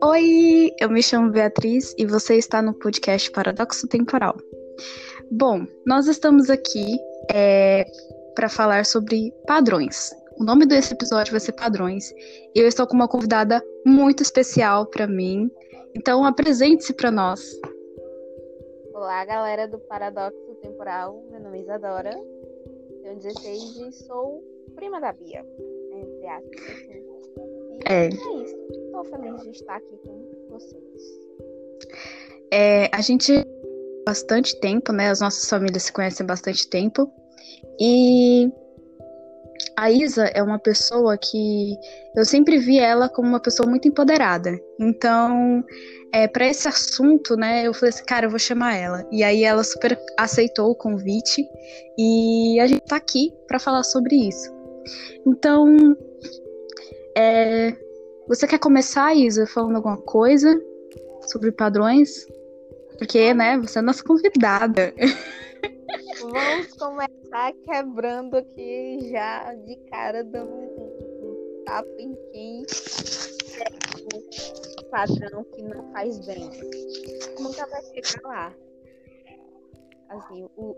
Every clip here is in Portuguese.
Oi, eu me chamo Beatriz e você está no podcast Paradoxo Temporal. Bom, nós estamos aqui é, para falar sobre padrões. O nome desse episódio vai ser Padrões e eu estou com uma convidada muito especial para mim. Então, apresente-se para nós. Olá, galera do Paradoxo Temporal. Meu nome é Isadora, tenho 16 e sou prima da Bia, entre aspas. Assim. É. é isso. Estou feliz de estar aqui com vocês. É, a gente bastante tempo, né? As nossas famílias se conhecem há bastante tempo. E a Isa é uma pessoa que eu sempre vi ela como uma pessoa muito empoderada. Então, é, para esse assunto, né, eu falei assim, cara, eu vou chamar ela. E aí ela super aceitou o convite e a gente tá aqui para falar sobre isso. Então, é, você quer começar, Isa, falando alguma coisa sobre padrões? Porque, né, você é nossa convidada. Vamos começar quebrando aqui já de cara, dando um tapa em quem é o padrão que não faz bem. Nunca vai chegar lá. Assim, o,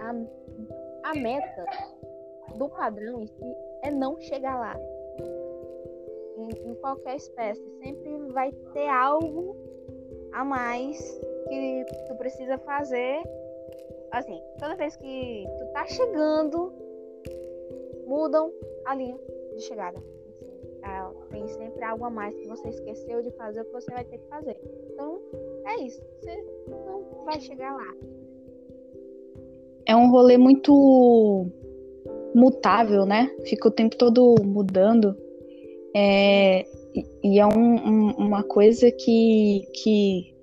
a, a meta do padrão em si é não chegar lá. Em, em qualquer espécie, sempre vai ter algo a mais que tu precisa fazer. Assim, toda vez que tu tá chegando, mudam a linha de chegada. Assim, tem sempre algo a mais que você esqueceu de fazer, que você vai ter que fazer. Então, é isso. Você não vai chegar lá. É um rolê muito mutável, né? Fica o tempo todo mudando. É, e é um, um, uma coisa que, que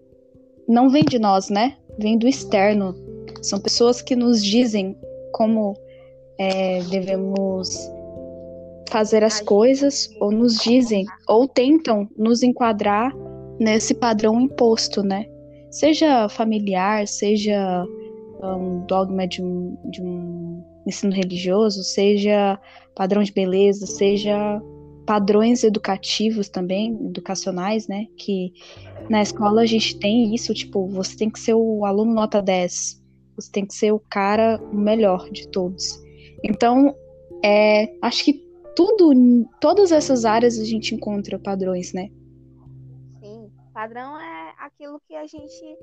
não vem de nós, né? Vem do externo. São pessoas que nos dizem como é, devemos fazer as coisas, ou nos dizem, ou tentam nos enquadrar nesse padrão imposto, né? Seja familiar, seja um dogma de um, de um ensino religioso, seja padrão de beleza, seja padrões educativos também, educacionais, né? Que na escola a gente tem isso, tipo, você tem que ser o aluno nota 10, você tem que ser o cara melhor de todos. Então, é, acho que tudo, todas essas áreas a gente encontra padrões, né? Sim, padrão é aquilo que a gente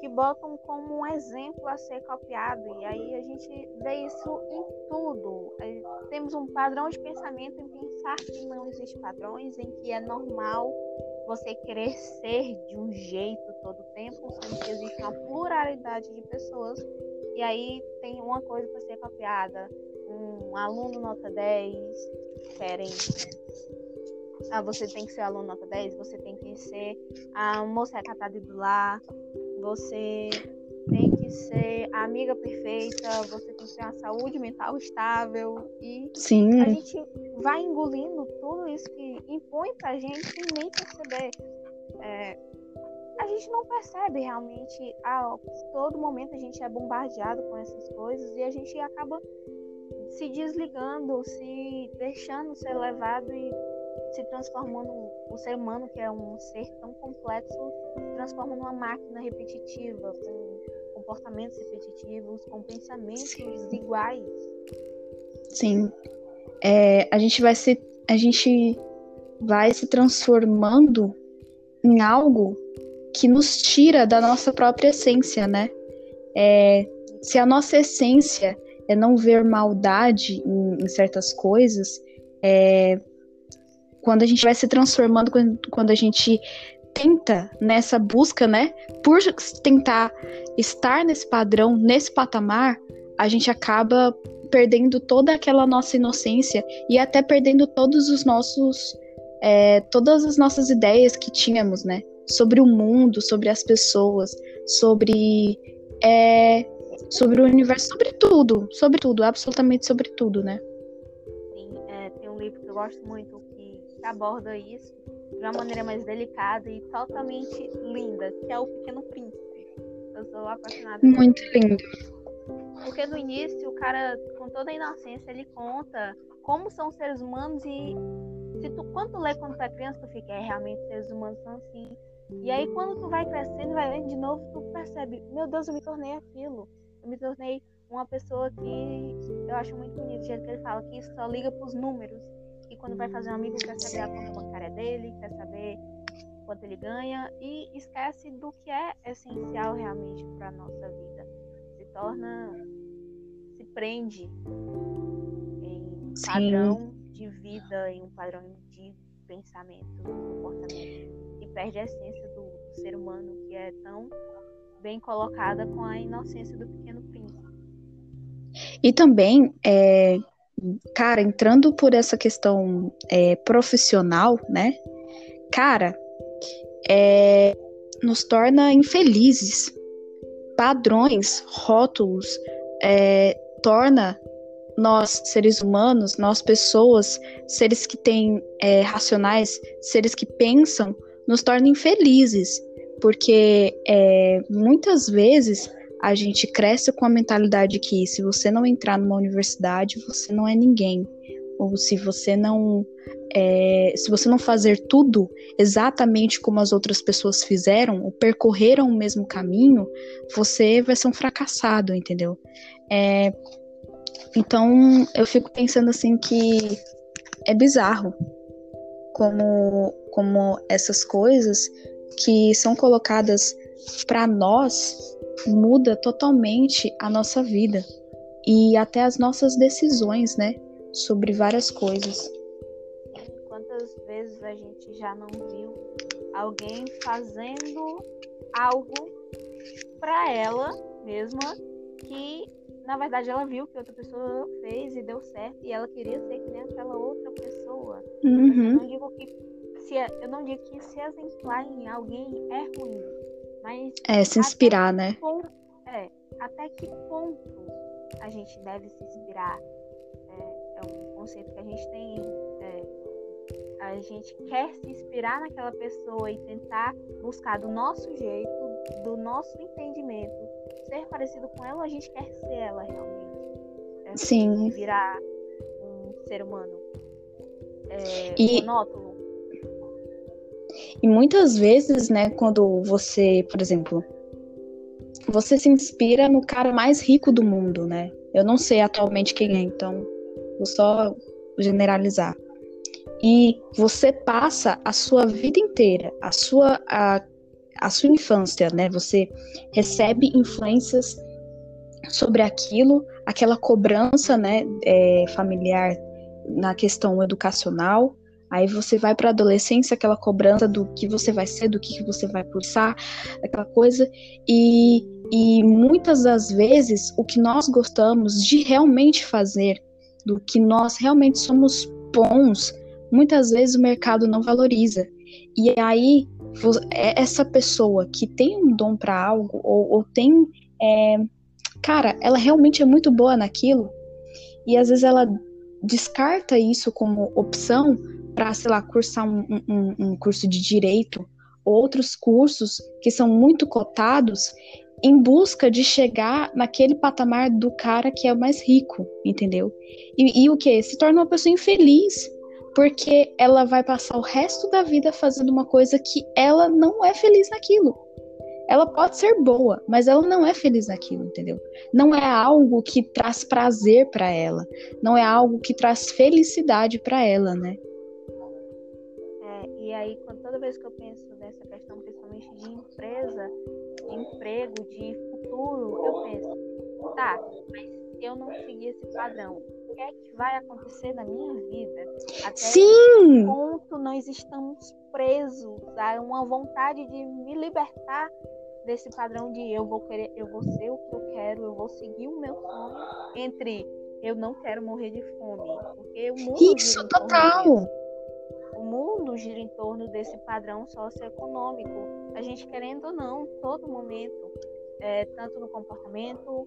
que botam como um exemplo a ser copiado. E aí a gente vê isso em tudo. Temos um padrão de pensamento em pensar que não existe padrões, em que é normal você querer ser de um jeito todo o tempo, sendo que existe uma pluralidade de pessoas. E aí tem uma coisa para ser copiada. Um aluno nota 10 querem ah, você tem que ser aluno nota 10, você tem que ser a moça recatada do lar, você tem que ser a amiga perfeita, você tem que ter uma saúde mental estável e Sim. a gente vai engolindo tudo isso que impõe pra gente sem nem perceber. É, a gente não percebe realmente a todo momento a gente é bombardeado com essas coisas e a gente acaba se desligando, se deixando ser levado e se transformando o ser humano, que é um ser tão complexo, se transforma numa máquina repetitiva, com comportamentos repetitivos, com pensamentos iguais. Sim. É, a gente vai se a gente vai se transformando em algo que nos tira da nossa própria essência, né? É, se a nossa essência é não ver maldade em, em certas coisas, é, quando a gente vai se transformando, quando a gente tenta nessa busca, né, por tentar estar nesse padrão, nesse patamar, a gente acaba perdendo toda aquela nossa inocência e até perdendo todos os nossos, é, todas as nossas ideias que tínhamos, né, sobre o mundo, sobre as pessoas, sobre é, sobre o universo, sobre tudo, sobre tudo, absolutamente sobre tudo, né? Sim, é, tem um livro que eu gosto muito aborda isso de uma maneira mais delicada e totalmente linda, que é o Pequeno Príncipe. Eu sou apaixonada. Muito lindo. Porque no início, o cara, com toda a inocência, ele conta como são os seres humanos e Se tu, quando tu lê quando tu é criança, tu fica, é, realmente seres humanos são assim. E aí quando tu vai crescendo, vai lendo de novo, tu percebe, meu Deus, eu me tornei aquilo. Eu me tornei uma pessoa que eu acho muito bonito o jeito que ele fala, que só liga pros números. Quando vai fazer um amigo, quer saber a conta bancária dele, quer saber quanto ele ganha e esquece do que é essencial realmente para nossa vida. Se torna, se prende em um Sim. padrão de vida, em um padrão de pensamento, comportamento e perde a essência do, do ser humano que é tão bem colocada com a inocência do pequeno príncipe. E também, é, cara, entrando por essa questão é, profissional, né? Cara, é, nos torna infelizes. Padrões, rótulos, é, torna nós, seres humanos, nós pessoas, seres que têm é, racionais, seres que pensam, nos torna infelizes. Porque é, muitas vezes a gente cresce com a mentalidade que se você não entrar numa universidade, você não é ninguém. Ou se você não. É, se você não fazer tudo exatamente como as outras pessoas fizeram, ou percorreram o mesmo caminho, você vai ser um fracassado, entendeu? É, então eu fico pensando assim que é bizarro como, como essas coisas que são colocadas para nós muda totalmente a nossa vida e até as nossas decisões, né, sobre várias coisas. Quantas vezes a gente já não viu alguém fazendo algo para ela mesma que na verdade ela viu que outra pessoa fez e deu certo e ela queria ser que nem aquela outra pessoa. Uhum. Eu não digo que se eu não digo que se exemplar em alguém é ruim, mas É, se inspirar, né? ponto, é, até que ponto a gente deve se inspirar? É, é um conceito que a gente tem. é, a gente quer se inspirar naquela pessoa e tentar buscar do nosso jeito, do nosso entendimento, ser parecido com ela, ou a gente quer ser ela realmente. É, Sim. Virar um ser humano é, E- monótono. E muitas vezes, né, quando você, por exemplo, você se inspira no cara mais rico do mundo, né? Eu não sei atualmente quem é, então vou só generalizar. E você passa a sua vida inteira, a sua a, a sua infância, né? Você recebe influências sobre aquilo, aquela cobrança, né, é, familiar na questão educacional. Aí você vai para a adolescência, aquela cobrança do que você vai ser, do que você vai cursar, aquela coisa. E, e muitas das vezes o que nós gostamos de realmente fazer, do que nós realmente somos bons, muitas vezes o mercado não valoriza. E aí é essa pessoa que tem um dom para algo ou, ou tem, é, cara, ela realmente é muito boa naquilo. E às vezes ela descarta isso como opção para, sei lá, cursar um, um, um curso de direito, outros cursos que são muito cotados em busca de chegar naquele patamar do cara que é o mais rico, entendeu? E, e o que? Se torna uma pessoa infeliz, porque ela vai passar o resto da vida fazendo uma coisa que ela não é feliz naquilo. Ela pode ser boa, mas ela não é feliz naquilo, entendeu? Não é algo que traz prazer para ela, não é algo que traz felicidade para ela, né? Aí, quando- toda vez que eu penso nessa questão, principalmente de empresa, de emprego, de futuro, eu penso, tá, mas se eu não seguir esse padrão, o que é que vai acontecer na minha vida? Até que Sim! ponto nós estamos presos a uma vontade de me libertar desse padrão de eu vou querer, eu vou ser o que eu quero, eu vou seguir o meu sonho, entre eu não quero morrer de fome, porque o mundo Isso, total! O mundo gira em torno desse padrão socioeconômico. A gente querendo ou não, todo momento, é, tanto no comportamento,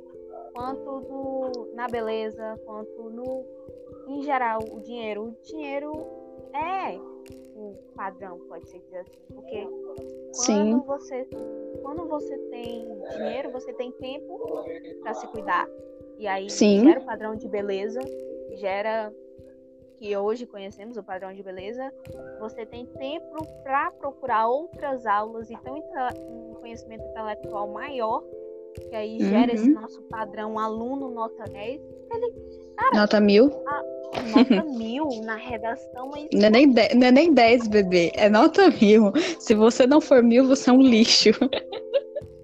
quanto no, na beleza, quanto no, em geral, o dinheiro. O dinheiro é o padrão, pode ser dizer assim, porque Sim. quando você, quando você tem dinheiro, você tem tempo para se cuidar. E aí Sim. gera o padrão de beleza, gera que hoje conhecemos, o padrão de beleza, você tem tempo para procurar outras aulas e ter um conhecimento intelectual maior, que aí gera uhum. esse nosso padrão aluno nota 10. Ele, cara, nota mil? A, nota mil na redação. Mas... Não, é nem de, não é nem 10, bebê. É nota mil. Se você não for mil, você é um lixo.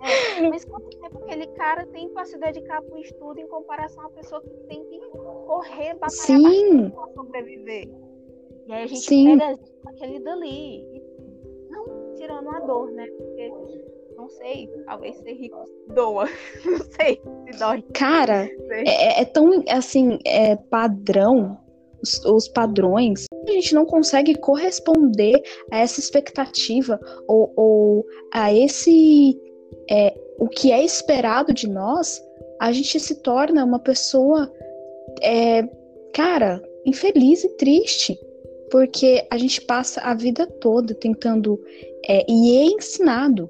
É, mas quanto tempo aquele cara tem para se dedicar para o estudo em comparação à pessoa que tem que correr, batalhar para sobreviver? E aí a gente Sim. pega aquele dali. Não tirando a dor, né? Porque não sei, talvez ser rico doa. Não sei se dói. Cara, é, é, tão assim, é padrão, os, os, padrões, a gente não consegue corresponder a essa expectativa ou, ou a esse é, o que é esperado de nós, a gente se torna uma pessoa, é, cara, infeliz e triste. Porque a gente passa a vida toda tentando. É, e é ensinado,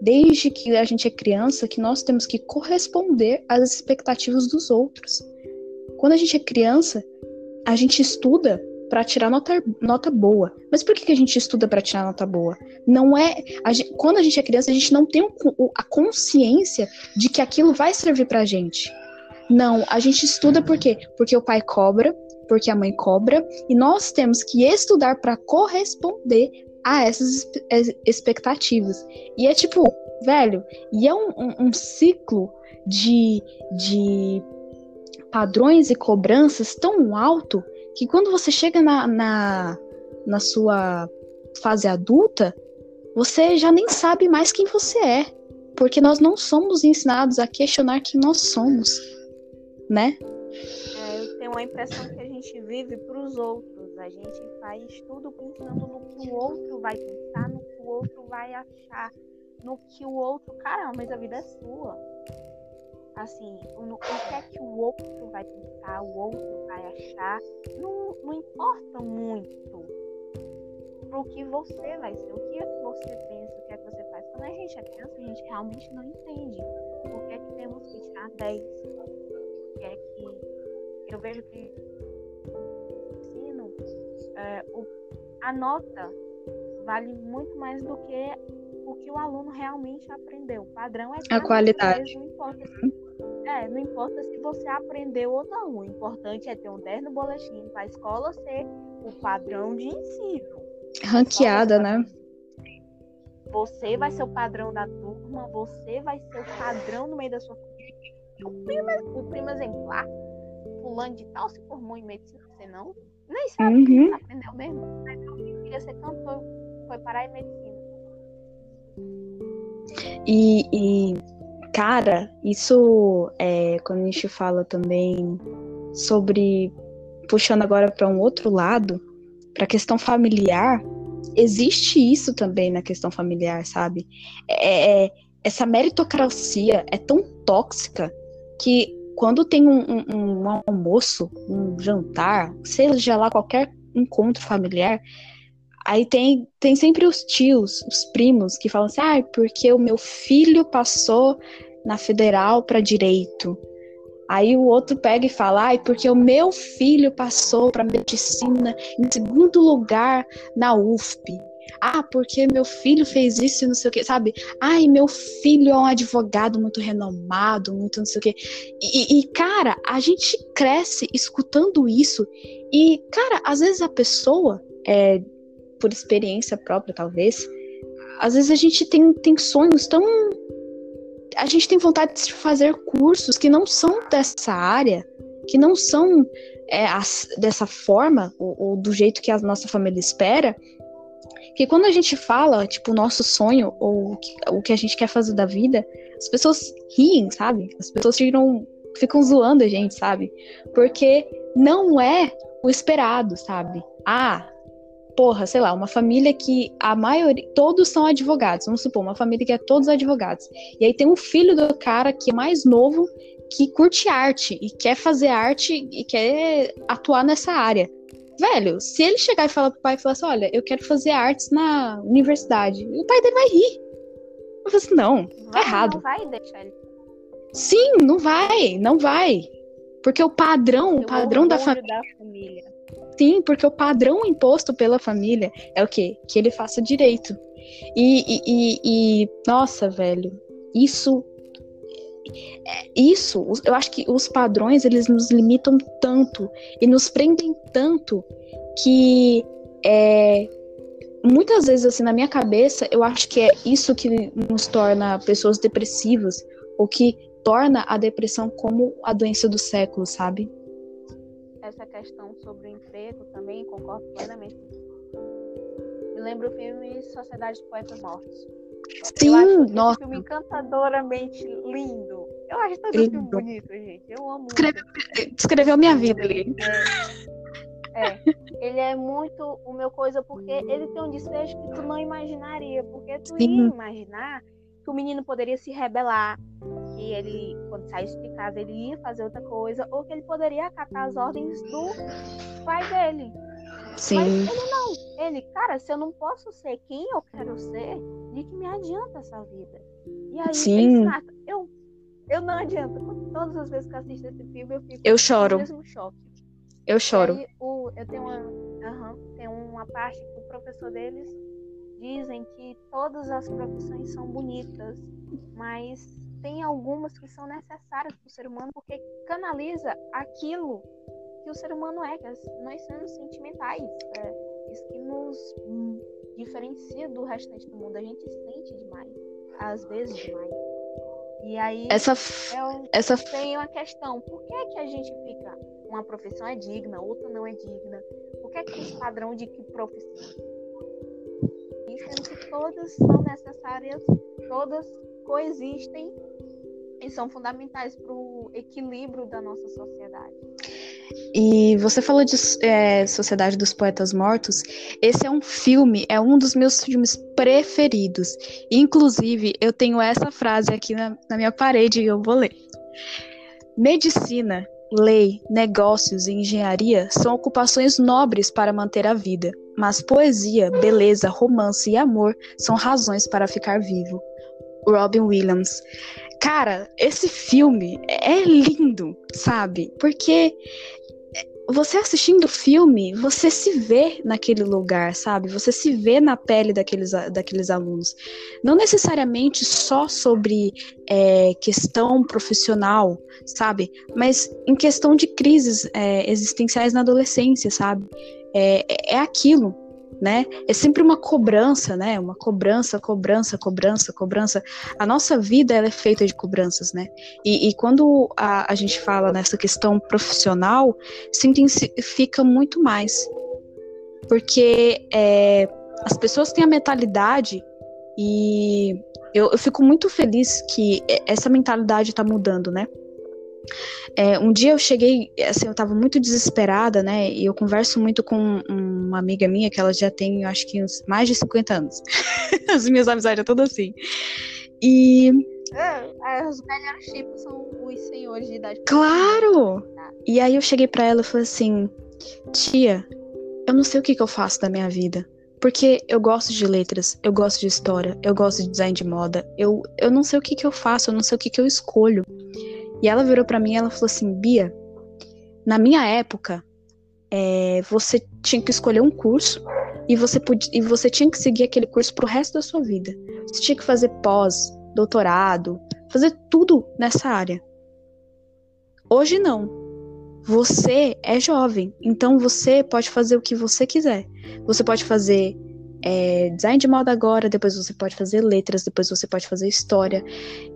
desde que a gente é criança, que nós temos que corresponder às expectativas dos outros. Quando a gente é criança, a gente estuda para tirar nota, nota boa. Mas por que, que a gente estuda para tirar nota boa? Não é. A gente, quando a gente é criança, a gente não tem o, a consciência de que aquilo vai servir pra gente. Não, a gente estuda por quê? Porque o pai cobra, porque a mãe cobra, e nós temos que estudar para corresponder a essas expectativas. E é tipo, velho, e é um, um, um ciclo de, de padrões e cobranças tão alto que quando você chega na, na, na sua fase adulta, você já nem sabe mais quem você é. Porque nós não somos ensinados a questionar quem nós somos, né? É, eu tenho a impressão que a gente vive para os outros. A gente faz tudo pensando no que o outro vai pensar, no que o outro vai achar, no que o outro. Caramba, mas a vida é sua assim, o, o que é que o outro vai pensar, o outro vai achar, não, não importa muito pro que você vai ser, o que é que você pensa, o que é que você faz. Quando a gente é criança, a gente realmente não entende por que é que temos que tirar 10, o que é que eu vejo que ensino, é, o, a nota vale muito mais do que o que o aluno realmente aprendeu. O padrão é a qualidade. Não importa se é, não importa se você aprendeu ou não. O importante é ter um 10 no boletim para a escola ser o padrão de ensino. Ranqueada, né? Você vai ser o padrão da turma, você vai ser o padrão no meio da sua família. O primo, o primo exemplar, fulano de tal se formou em medicina, você não? Nem sabe uhum. aprendeu mesmo. Mas queria ser cantor, foi parar em medicina. E, e Cara, isso é quando a gente fala também sobre puxando agora para um outro lado, para a questão familiar, existe isso também na questão familiar, sabe? É, é, essa meritocracia é tão tóxica que quando tem um, um, um almoço, um jantar, seja lá qualquer encontro familiar, Aí tem, tem sempre os tios, os primos, que falam assim: ah, porque o meu filho passou na federal para direito. Aí o outro pega e fala: ai, porque o meu filho passou para medicina em segundo lugar na UFP. Ah, porque meu filho fez isso e não sei o que, sabe? Ai, meu filho é um advogado muito renomado, muito não sei o que. E, e, cara, a gente cresce escutando isso. E, cara, às vezes a pessoa, é, por experiência própria, talvez, às vezes a gente tem, tem sonhos tão a gente tem vontade de fazer cursos que não são dessa área, que não são é, as, dessa forma, ou, ou, do jeito que a nossa família espera, que quando a gente fala, tipo, o nosso sonho, ou o que a gente quer fazer da vida, as pessoas riem, sabe? As pessoas ficam, ficam zoando a gente, sabe? Porque não é o esperado, sabe? Ah, porra, sei lá, uma família que a maioria, todos são advogados, vamos supor, uma família que é todos advogados. E aí tem um filho do cara que é mais novo, que curte arte e quer fazer arte e quer atuar nessa área. Velho, se ele chegar e falar pro pai e falar assim, olha, eu quero fazer artes na universidade, o pai dele vai rir. Eu falo assim, não, tá vai, errado. Não vai deixar ele. Sim, não vai, não vai. Porque o padrão, o padrão da, fam... da família. Sim, porque o padrão imposto pela família é o quê? Que ele faça direito. E, e, e, e nossa, velho, isso é, isso, eu acho que os padrões eles nos limitam tanto e nos prendem tanto que é, muitas vezes assim na minha cabeça eu acho que é isso que nos torna pessoas depressivas ou que torna a depressão como a doença do século, sabe? Essa questão sobre o emprego também concordo plenamente. Me lembro o filme Sociedade de Poetas Mortos. Sim, eu acho nossa. filme encantadoramente lindo. Eu acho todo lindo. filme bonito, gente. Eu amo. Escreve... Escreveu minha vida ali. É. é. Ele é muito o meu coisa porque ele tem um desfecho que tu não imaginaria. Porque tu Sim. ia imaginar que o menino poderia se rebelar, que ele, quando saísse de casa, ele ia fazer outra coisa, ou que ele poderia acatar as ordens do pai dele. Sim. Mas ele não. Ele, cara, se eu não posso ser quem eu quero ser, de que me adianta essa vida? E aí, Sim. eu, eu não adianta. Todas as vezes que eu assisto esse filme, eu fico eu choro. no mesmo choque. Eu choro. Aí, o, eu tenho uma, uhum, tem uma parte que o professor deles dizem que todas as profissões são bonitas, mas tem algumas que são necessárias para o ser humano porque canaliza aquilo que o ser humano é, que nós somos sentimentais. É isso que nos diferencia do restante do mundo. A gente sente demais, às vezes demais. E aí essa, eu essa... tem uma questão, por que, que a gente fica, uma profissão é digna, outra não é digna? Por que, é que esse padrão de que profissão? Sendo que todas são necessárias, todas coexistem e são fundamentais para o equilíbrio da nossa sociedade. E você falou de é, Sociedade dos Poetas Mortos. Esse é um filme, é um dos meus filmes preferidos. Inclusive, eu tenho essa frase aqui na, na minha parede e eu vou ler. Medicina, lei, negócios e engenharia são ocupações nobres para manter a vida, mas poesia, beleza, romance e amor são razões para ficar vivo. Robin Williams. Cara, esse filme é lindo, sabe? Porque você assistindo o filme, você se vê naquele lugar, sabe? Você se vê na pele daqueles, daqueles alunos. Não necessariamente só sobre é, questão profissional, sabe? Mas em questão de crises é, existenciais na adolescência, sabe? É, é aquilo né? É sempre uma cobrança, né? Uma cobrança, cobrança, cobrança, cobrança. A nossa vida ela é feita de cobranças, né? E, e quando a, a, gente fala nessa questão profissional, se intensifica muito mais. Porque é, as pessoas têm a mentalidade e eu, eu fico muito feliz que essa mentalidade está mudando, né? É, um dia eu cheguei, assim, eu tava muito desesperada, né? E eu converso muito com uma amiga minha que ela já tem, acho que uns mais de 50 anos. As minhas amizades são todas assim. E. É, os melhores tipos são os senhores de idade. Claro! E aí eu cheguei para ela e falei assim: Tia, eu não sei o que, que eu faço da minha vida. Porque eu gosto de letras, eu gosto de história, eu gosto de design de moda. Eu, eu não sei o que, que eu faço, eu não sei o que, que eu escolho. E ela virou para mim e ela falou assim: Bia, na minha época, é, você tinha que escolher um curso e você, podia, e você tinha que seguir aquele curso pro resto da sua vida. Você tinha que fazer pós, doutorado, fazer tudo nessa área. Hoje não. Você é jovem, então você pode fazer o que você quiser. Você pode fazer é, design de moda agora, depois você pode fazer letras, depois você pode fazer história.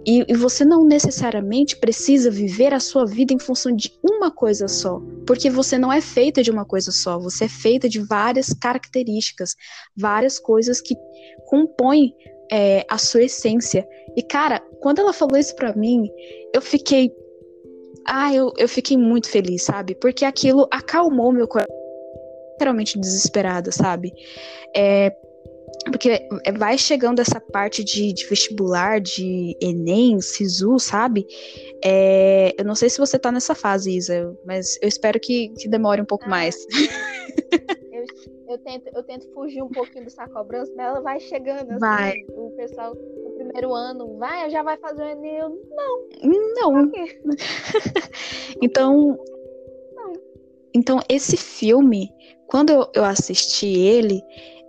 E, e, você não necessariamente precisa viver a sua vida em função de uma coisa só, porque você não é feita de uma coisa só, você é feita de várias características, várias coisas que compõem é, a sua essência. E cara, quando ela falou isso pra mim, eu fiquei. Ah, eu, eu fiquei muito feliz, sabe? Porque aquilo acalmou meu coração literalmente desesperada, sabe? É, porque vai chegando essa parte de, de vestibular, de Enem, SISU, sabe? É, eu não sei se você tá nessa fase, Isa, mas eu espero que, que demore um pouco ah, mais. Eu, eu, tento, eu tento fugir um pouquinho dessa cobrança, mas ela vai chegando. Assim, vai. O pessoal no primeiro ano, vai, já vai fazer o Enem. Eu, não. Não. então, Então, esse filme, quando eu, eu assisti ele,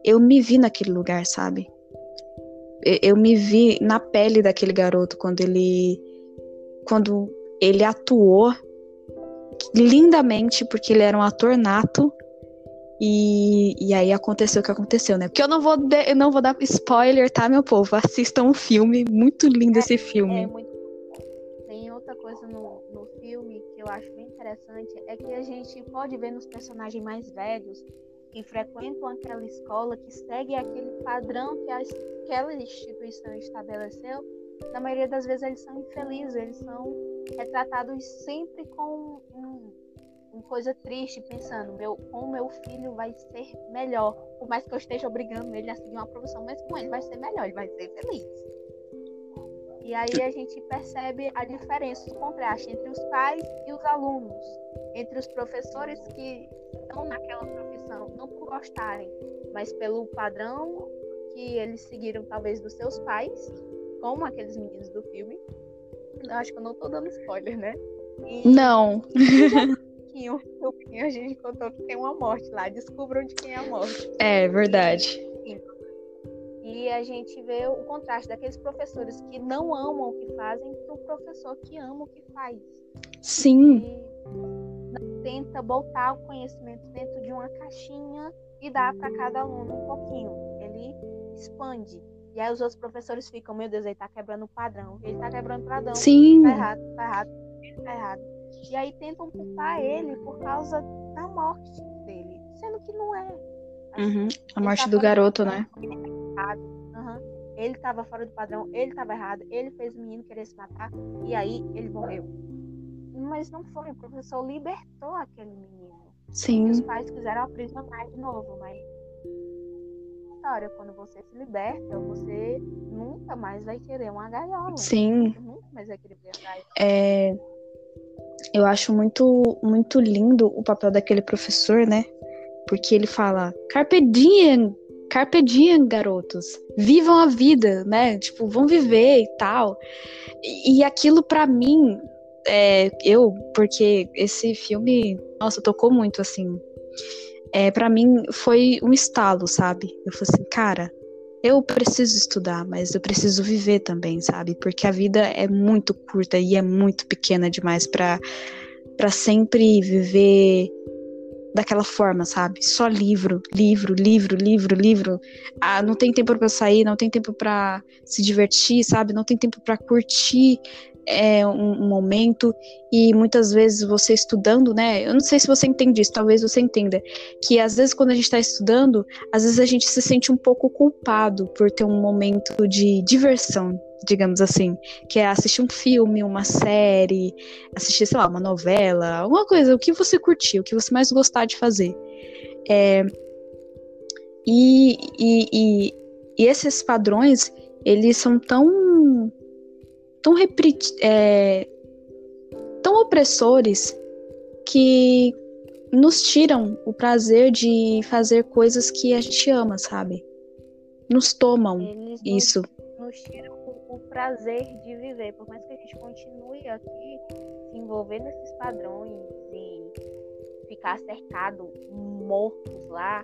eu me vi naquele lugar, sabe? Eu, eu me vi na pele daquele garoto quando ele. Quando ele atuou lindamente, porque ele era um ator nato. E, e aí aconteceu o que aconteceu, né? Porque eu não vou, de, eu não vou dar spoiler, tá, meu povo? Assistam o um filme, muito lindo é, esse filme. É muito... Tem outra coisa no, no filme que eu acho bem interessante, é que a gente pode ver nos personagens mais velhos que frequentam aquela escola, que segue aquele padrão que aquela instituição estabeleceu, na maioria das vezes eles são infelizes, eles são retratados sempre com um, uma coisa triste, pensando, meu, com meu filho vai ser melhor. Por mais que eu esteja obrigando ele a seguir uma profissão, mas com ele vai ser melhor, ele vai ser feliz. E aí a gente percebe a diferença, o contraste entre os pais e os alunos, entre os professores que estão naquela profissão, não por gostarem, mas pelo padrão que eles seguiram talvez dos seus pais, como aqueles meninos do filme, acho que eu não tô dando spoiler, né? E... Não. pouquinho, a gente contou que tem uma morte lá. Descubram de quem é a morte. É, verdade. E a gente vê o contraste daqueles professores que não amam o que fazem para o professor que ama o que faz. Sim. E tenta botar o conhecimento dentro de uma caixinha e dá para cada aluno um pouquinho. Ele expande. E aí os outros professores ficam, meu Deus, ele tá quebrando o padrão. Ele tá quebrando o padrão. Sim. Tá errado, tá errado, tá errado. E aí tentam culpar ele por causa da morte dele. Sendo que não é. Assim, uhum. A morte do garoto, né? Uhum. Ele tava fora do padrão, ele tava errado, ele fez o menino querer se matar, e aí ele morreu. Mas não foi, o professor libertou aquele menino. Sim. Os pais quiseram aprisionar de novo, mas história. Quando você se liberta, você nunca mais vai querer uma gaiola. Sim. Você nunca mais vai querer uma gaiola. É... Eu acho muito, muito lindo o papel daquele professor, né? Porque ele fala, carpe diem, carpe diem, garotos. Vivam a vida, né? Tipo, vão viver e tal. E, e aquilo para mim, é, eu, porque esse filme, nossa, tocou muito, assim é, para mim foi um estalo, sabe? Eu falei assim, cara, eu preciso estudar, mas eu preciso viver também, sabe? Porque a vida é muito curta e é muito pequena demais para para sempre viver daquela forma, sabe? Só livro, livro, livro, livro, livro. Ah, não tem tempo para sair, não tem tempo para se divertir, sabe? Não tem tempo para curtir é, um, momento e muitas vezes você estudando, né? Eu não sei se você entende isso, talvez você entenda que às vezes quando a gente está estudando, às vezes a gente se sente um pouco culpado por ter um momento de diversão, digamos assim, que é assistir um filme, uma série, assistir, sei lá, uma novela, alguma coisa, o que você curtir, o que você mais gostar de fazer. É, e, e, e, e esses padrões, eles são tão tão, é, tão opressores que nos tiram o prazer de fazer coisas que a gente ama, sabe? Nos tomam Eles isso. Nos, nos tiram o, o prazer de viver, por mais que a gente continue aqui se envolver nesses padrões e ficar cercado, mortos lá,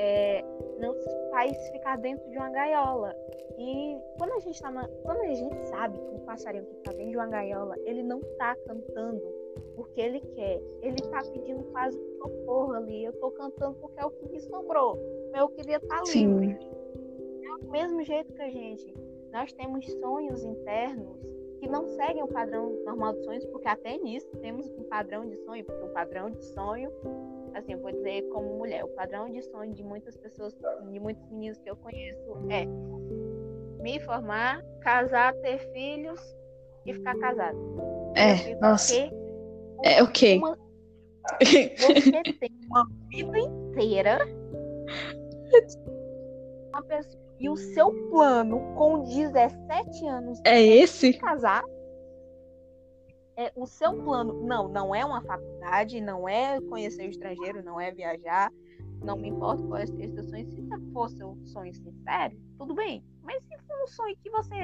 é, não faz ficar dentro de uma gaiola. E quando a gente tá na, quando a gente sabe que um passarinho que tá dentro de uma gaiola, ele não tá cantando porque ele quer. Ele tá pedindo quase socorro ali. Eu tô cantando porque é o que me sobrou. Eu queria estar tá livre. É do mesmo jeito que a gente. Nós temos sonhos internos que não seguem o padrão normal dos sonhos, porque até nisso temos um padrão de sonho, porque o padrão de sonho assim, eu vou dizer como mulher, o padrão de sonho de muitas pessoas, de muitos meninos que eu conheço é me formar, casar, ter filhos e ficar casado. É, nossa. É ok. Uma, você tem uma vida inteira uma pessoa, e o seu plano com 17 anos é esse? casar é o seu plano. Não, não é uma faculdade, não é conhecer o estrangeiro, não é viajar. Não me importa qual é o seu sonho. Se fosse um sonho sincero, tudo bem. Mas se for um sonho que você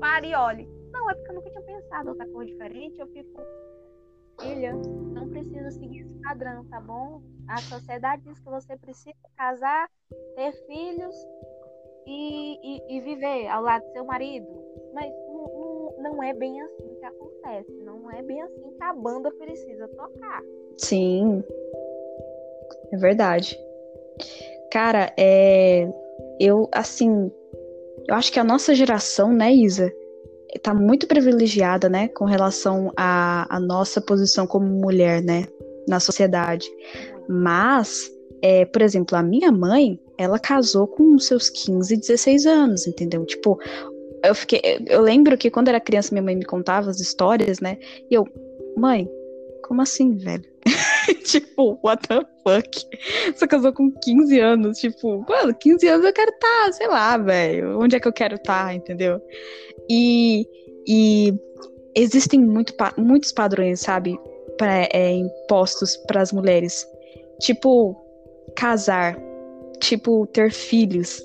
pare e olhe, não, é porque eu nunca tinha pensado outra coisa diferente, eu fico. filha, não precisa seguir esse padrão, tá bom? A sociedade diz que você precisa casar, ter filhos e, e, e viver ao lado do seu marido. Mas não, não, não é bem assim que acontece. É bem assim que a banda precisa tocar. Sim. É verdade. Cara, é. Eu, assim. Eu acho que a nossa geração, né, Isa? Tá muito privilegiada, né, com relação à, à nossa posição como mulher, né, na sociedade. Mas, é, por exemplo, a minha mãe, ela casou com seus 15, 16 anos, entendeu? Tipo, eu fiquei. Eu lembro que quando era criança, minha mãe me contava as histórias, né? E eu, mãe, como assim, velho? tipo, what the fuck? Você casou com 15 anos, tipo, mano, 15 anos eu quero estar, tá, sei lá, velho. Onde é que eu quero estar, tá, entendeu? E, e existem muito, muitos padrões, sabe? Pra, é, impostos para as mulheres. Tipo, casar tipo, ter filhos.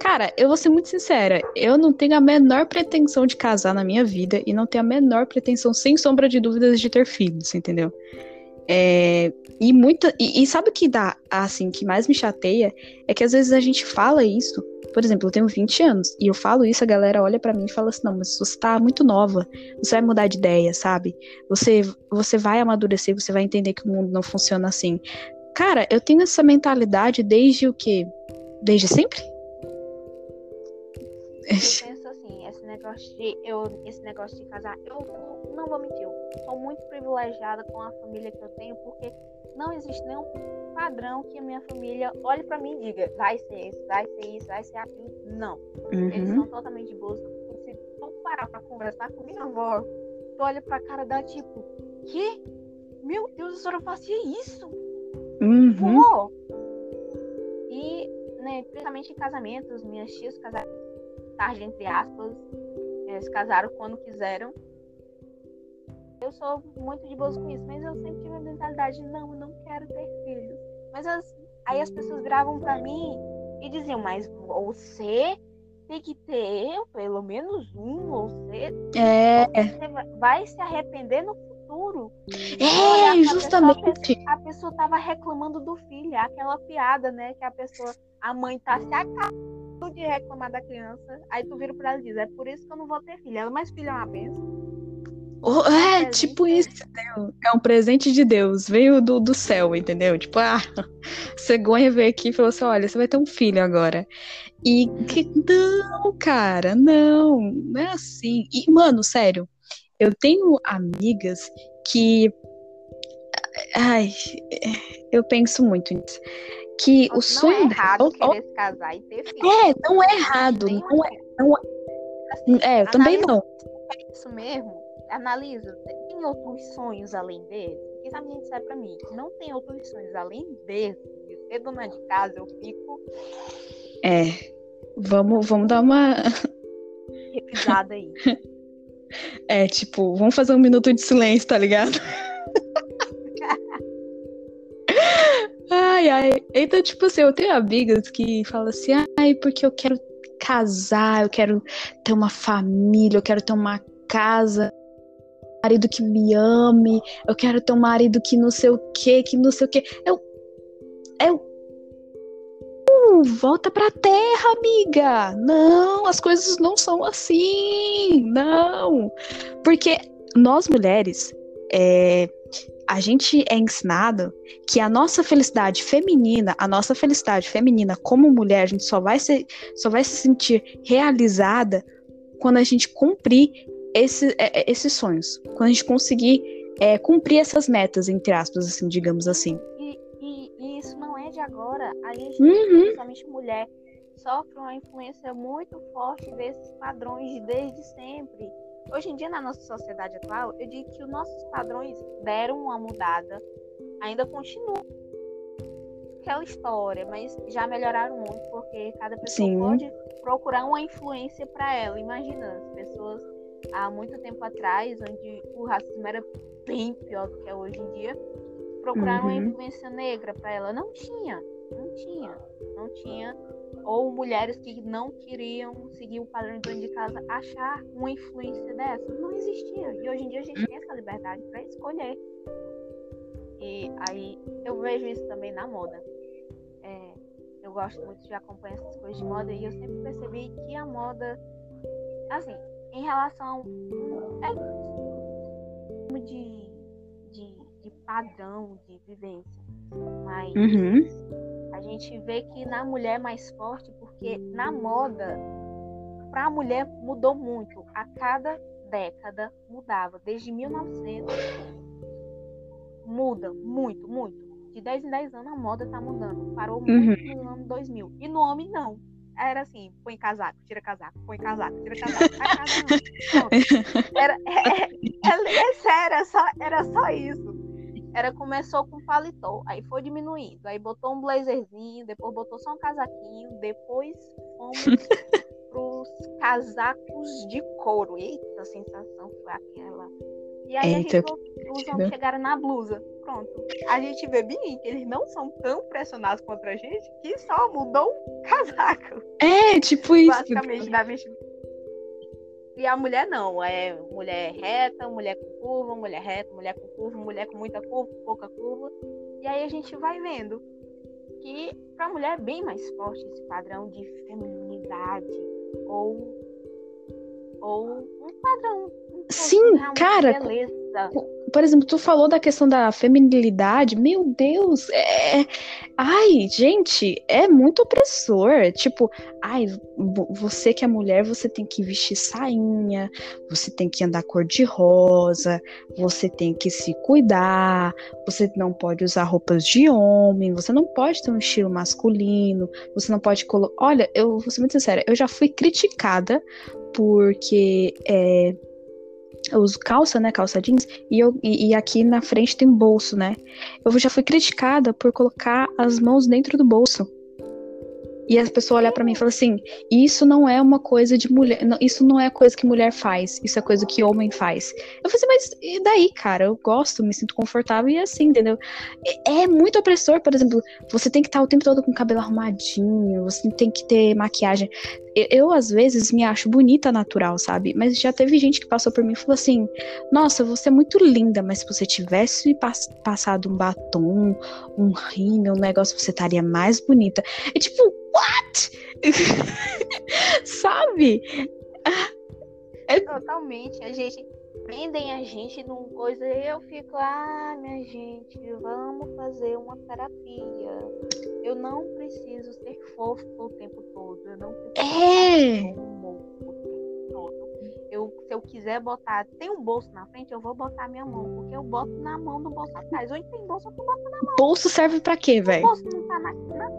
Cara, eu vou ser muito sincera, eu não tenho a menor pretensão de casar na minha vida e não tenho a menor pretensão, sem sombra de dúvidas, de ter filhos, entendeu? É, e muita. E, e, sabe o que dá, assim, que mais me chateia? É que às vezes a gente fala isso. Por exemplo, eu tenho 20 anos e eu falo isso, a galera olha para mim e fala assim: não, mas você tá muito nova, você vai mudar de ideia, sabe? Você, você vai amadurecer, você vai entender que o mundo não funciona assim. Cara, eu tenho essa mentalidade desde o quê? Desde sempre? Eu penso assim, esse negócio de eu, esse negócio de casar, eu não vou mentir, eu sou muito privilegiada com a família que eu tenho, porque não existe nenhum padrão que a minha família olhe para mim e diga, vai ser isso, vai ser isso, vai ser aquilo. Não. Uhum. Eles são totalmente boas. Se tu parar pra conversar com minha avó, tu olha pra cara da tipo, que? Meu Deus, a senhora fazia isso? Uhum. E, né, principalmente em casamentos, minhas tias casaram tarde, entre aspas. Eles casaram quando quiseram. Eu sou muito de boas com isso, mas eu sempre tive a mentalidade de não, eu não quero ter filhos. Mas as, aí as pessoas viravam para mim e diziam, mas você tem que ter pelo menos um, você, é. você vai se arrepender no futuro. É, justamente. A pessoa, estava reclamando do filho, aquela piada, né? Que a pessoa, a mãe tá se acabando de reclamar da criança. Aí tu vira pra ela e diz: É por isso que eu não vou ter filho. Ela, mas filho é uma benção. Oh, é, é tipo isso, entendeu? É um presente de Deus, veio do, do céu, entendeu? Tipo, ah, cegonha veio aqui e falou assim: olha, você vai ter um filho agora. E que, não, cara, não, não é assim. E, mano, sério, eu tenho amigas que. Ai, eu penso muito nisso. Que o sonho. Não é errado dela, querer se casar e ter filho. É, não é errado. Não é, não é, assim, é, eu também não. É isso mesmo. Analisa. Tem outros sonhos além desse? Porque a gente sabe pra mim não tem outros sonhos além desse. De ser dona de casa, eu fico. É. Vamos, vamos dar uma. Repisada aí. É, tipo, vamos fazer um minuto de silêncio, tá ligado? Ai, ai. Então, tipo assim, eu tenho amigas que falam assim, ai, porque eu quero casar, eu quero ter uma família, eu quero ter uma casa, marido que me ame, eu quero ter um marido que não sei o que, que não sei o que. Eu. Eu volta pra terra, amiga. Não, as coisas não são assim. Não. Porque nós mulheres, é, a gente é ensinado que a nossa felicidade feminina, a nossa felicidade feminina como mulher, a gente só vai, ser, só vai se sentir realizada quando a gente cumprir esse, é, é, esses sonhos. Quando a gente conseguir é, cumprir essas metas, entre aspas, assim, digamos assim de agora, a gente, uhum. principalmente mulher, sofre uma influência muito forte desses padrões desde sempre. Hoje em dia, na nossa sociedade atual, eu digo que os nossos padrões deram uma mudada, ainda continuam aquela história, mas já melhoraram muito, porque cada pessoa Sim. pode procurar uma influência para ela. Imagina, as pessoas há muito tempo atrás, onde o racismo era bem pior do que é hoje em dia, procurar uhum. uma influência negra para ela. Não tinha, não tinha, não tinha. Ou mulheres que não queriam seguir o padrão de dona de casa, achar uma influência dessa. Não existia. E hoje em dia a gente tem essa liberdade para escolher. E aí eu vejo isso também na moda. É, eu gosto muito de acompanhar essas coisas de moda e eu sempre percebi que a moda, assim, em relação é de, de, de padrão de vivência, mas Uhum. a gente vê que na mulher é mais forte, porque na moda, para a mulher mudou muito. A cada década mudava. Desde 1900 muda muito, muito. De 10 em 10 anos a moda tá mudando. Parou muito no ano 2000. E no homem não. Era assim, põe casaco, tira casaco, põe casaco, tira casaco. a cada ano. Pronto. Era, é, é, é era só, era só isso. Era, começou com paletó, aí foi diminuindo. Aí botou um blazerzinho, depois botou só um casaquinho, depois fomos pros casacos de couro. Eita, a sensação foi aquela. E aí Eita, a gente, os homens chegaram na blusa. Pronto. A gente vê bem que eles não são tão pressionados contra a gente que só mudou o casaco. É, tipo isso. Basicamente, da vestimenta. E a mulher não, é mulher reta, mulher com curva, mulher reta, mulher com curva, mulher com muita curva, pouca curva. E aí a gente vai vendo que para a mulher é bem mais forte esse padrão de feminilidade ou ou um padrão Sim, cara, beleza. Por exemplo, tu falou da questão da feminilidade. Meu Deus, é. Ai, gente, é muito opressor. Tipo, ai, vo- você que é mulher, você tem que vestir sainha, você tem que andar cor de rosa, você tem que se cuidar, você não pode usar roupas de homem, você não pode ter um estilo masculino, você não pode colocar. Olha, eu vou ser muito sincera, eu já fui criticada porque é, eu uso calça, né? Calça jeans, e, eu, e, e aqui na frente tem bolso, né? Eu já fui criticada por colocar as mãos dentro do bolso. E as pessoas olham pra mim e falam assim: Isso não é uma coisa de mulher. não, isso não é coisa que mulher faz. Isso é coisa que homem faz. Eu falei assim: Mas e daí, cara? Eu gosto, me sinto confortável e é assim, entendeu? É muito opressor, por exemplo. Você tem que estar o tempo todo com o cabelo arrumadinho, você tem que ter maquiagem. Eu, às vezes, me acho bonita natural, sabe? Mas já teve gente que passou por mim e falou assim: Nossa, você é muito linda, mas se você tivesse pass- passado um batom, um rímel, um negócio, você estaria mais bonita. É tipo, what? sabe? Totalmente. A gente prendem a gente numa coisa e eu fico, ah, minha gente, vamos fazer uma terapia. Eu não preciso ser fofo o tempo todo. Eu não preciso É. o tempo todo. Eu, se eu quiser botar, tem um bolso na frente, eu vou botar minha mão, porque eu boto na mão do bolso atrás. Onde tem bolso, eu boto na Bolso serve pra quê, O velho? bolso não tá na. na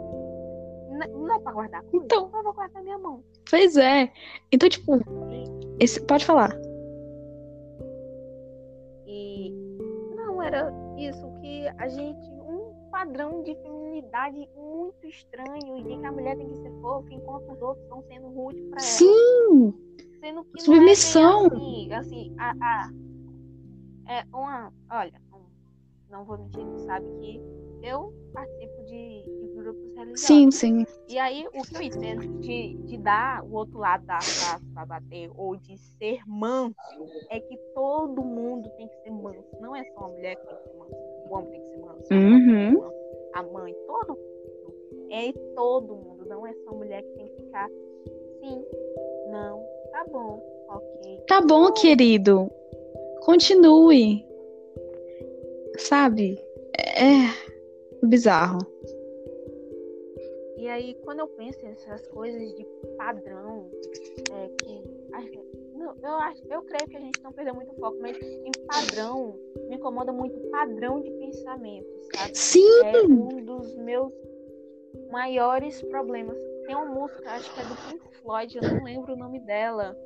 na- não é pra guardar coisa? Então. eu vou guardar minha mão. Pois é. Então, tipo, esse, pode falar. Era isso que a gente um padrão de feminilidade muito estranho e de que a mulher tem que ser fofa enquanto os outros estão sendo rude pra ela. Sim! Sendo que Submissão. não é assim, assim, a, a- é uma, olha, não vou mentir, tu sabe que eu participo de grupos religiosos. Sim, sim. E aí, o que eu entendo de, de dar o outro lado da face pra bater, ou de ser manso, é que todo mundo tem que ser manso. Não é só a mulher que tem que ser manso. O homem tem que ser manso. Uhum. A mãe, todo mundo. É todo mundo. Não é só a mulher que tem que ficar. Sim, não, tá bom, ok. Tá bom, querido. Continue. Sabe? É bizarro. E aí, quando eu penso nessas coisas de padrão, é, que. não, Eu, acho, eu creio que a gente não perdeu muito foco, mas em padrão, me incomoda muito padrão de pensamento, sabe? Sim! É um dos meus maiores problemas. Tem uma música, acho que é do Pink Floyd, eu não lembro o nome dela.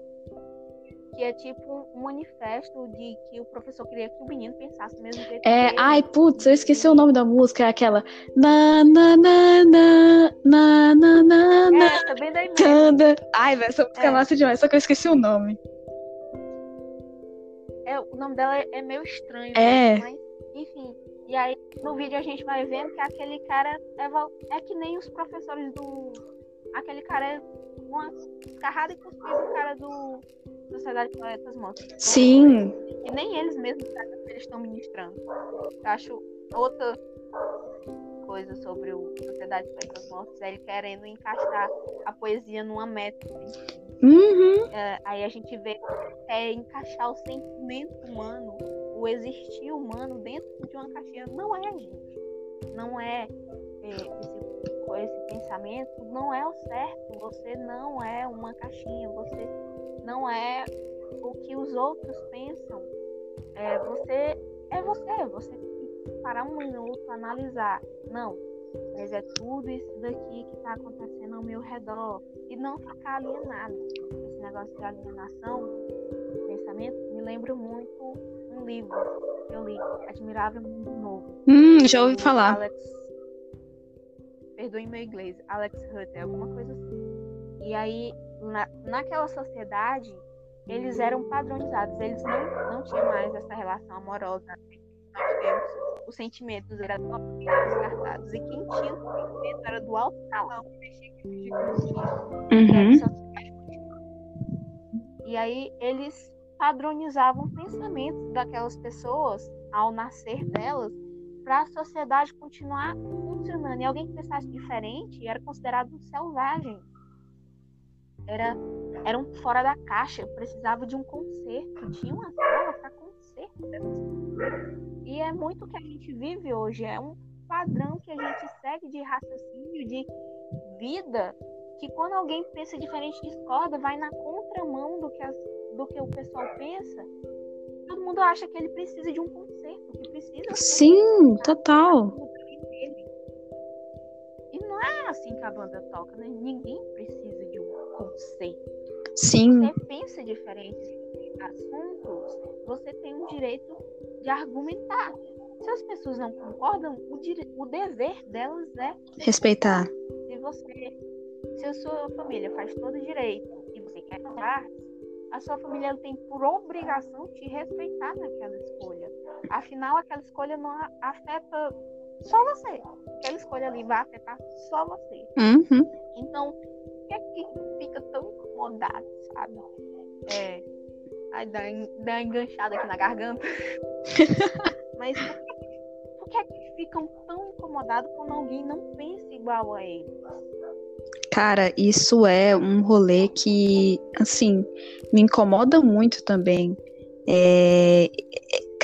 Que é tipo um manifesto de que o professor queria que o menino pensasse do mesmo jeito É, dele. ai, putz, eu esqueci o nome da música. É aquela. Na, na, na, na, na, na, na, na, É, também daí mesmo. Ai, velho, essa música é É. massa demais, só que eu esqueci o nome. É, o nome dela é, é meio estranho, É. né? mas enfim. E aí no vídeo a gente vai vendo que aquele cara é, é que nem os professores do, aquele cara é uma carrada e cuspida do cara do Sociedade de Planetas Mortos. Sim. E nem eles mesmos sabem que eles estão ministrando. Eu acho outra coisa sobre o Sociedade de Planetas Mortos é ele querendo encaixar a poesia numa métrica. Uhum. É, aí a gente vê é encaixar o sentimento humano, o existir humano dentro de uma caixinha. Não é, gente. Não é, é esse, esse pensamento, não é o certo. Você não é uma caixinha, você não é o que os outros pensam. É, você é você, você tem que parar um minuto, analisar. Não, mas é tudo isso daqui que está acontecendo ao meu redor. E não ficar alienado. Esse negócio de alienação, pensamento, me lembra muito um livro que eu li, Admirável Mundo Novo. Hum, já ouvi falar. Alex, perdoe meu inglês, Alex Hutter, alguma coisa assim. E aí, na, naquela sociedade, eles eram padronizados, eles não, não tinham mais essa relação amorosa. Nós temos os sentimentos eram descartados. E quem tinha o sentimento era do alto que mexia que Uhum. E aí eles padronizavam pensamentos daquelas pessoas ao nascer delas para a sociedade continuar funcionando. E alguém que pensasse diferente era considerado um selvagem. Era, era um fora da caixa, precisava de um conserto, tinha uma sala para conserto. E é muito o que a gente vive hoje, é um padrão que a gente segue de raciocínio, de vida, que quando alguém pensa diferente, discorda, vai na contramão do que, as, do que o pessoal pensa. Todo mundo acha que ele precisa de um conserto, que precisa. Sim, total. E não é assim que a banda toca, né? Ninguém precisa de um conserto. Sim. Você pensa diferente sobre assuntos, você tem o direito de argumentar. Se as pessoas não concordam, o, dire... o dever delas é Respeitar. Se você, se a sua família faz todo direito e você quer mudar, a sua família tem por obrigação te respeitar naquela escolha. Afinal, aquela escolha não afeta só você. Aquela escolha ali vai afetar só você. Uhum. Então, por que é que fica tão incomodado, sabe? É, Ai, dá, dá uma enganchada aqui na garganta. Mas por que, por que, é que ficam tão incomodados quando alguém não pensa igual a eles? Cara, isso é um rolê que, assim, me incomoda muito também. É...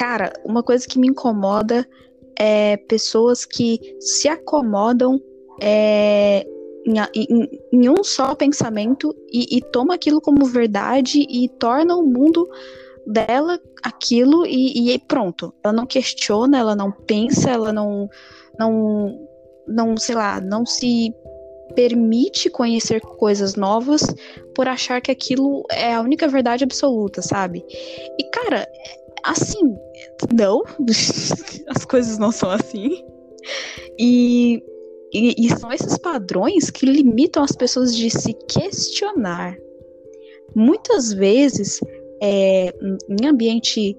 Cara, uma coisa que me incomoda é pessoas que se acomodam é, em, em, em, um só pensamento e, e, toma aquilo como verdade e torna o mundo dela aquilo e, e, pronto. Ela não questiona, ela não pensa, ela não, não, não, sei lá, não se permite conhecer coisas novas por achar que aquilo é a única verdade absoluta, sabe? E cara, assim, não, as coisas não são assim. E e, e, são esses padrões que limitam as pessoas de se questionar. Muitas vezes, é, em ambiente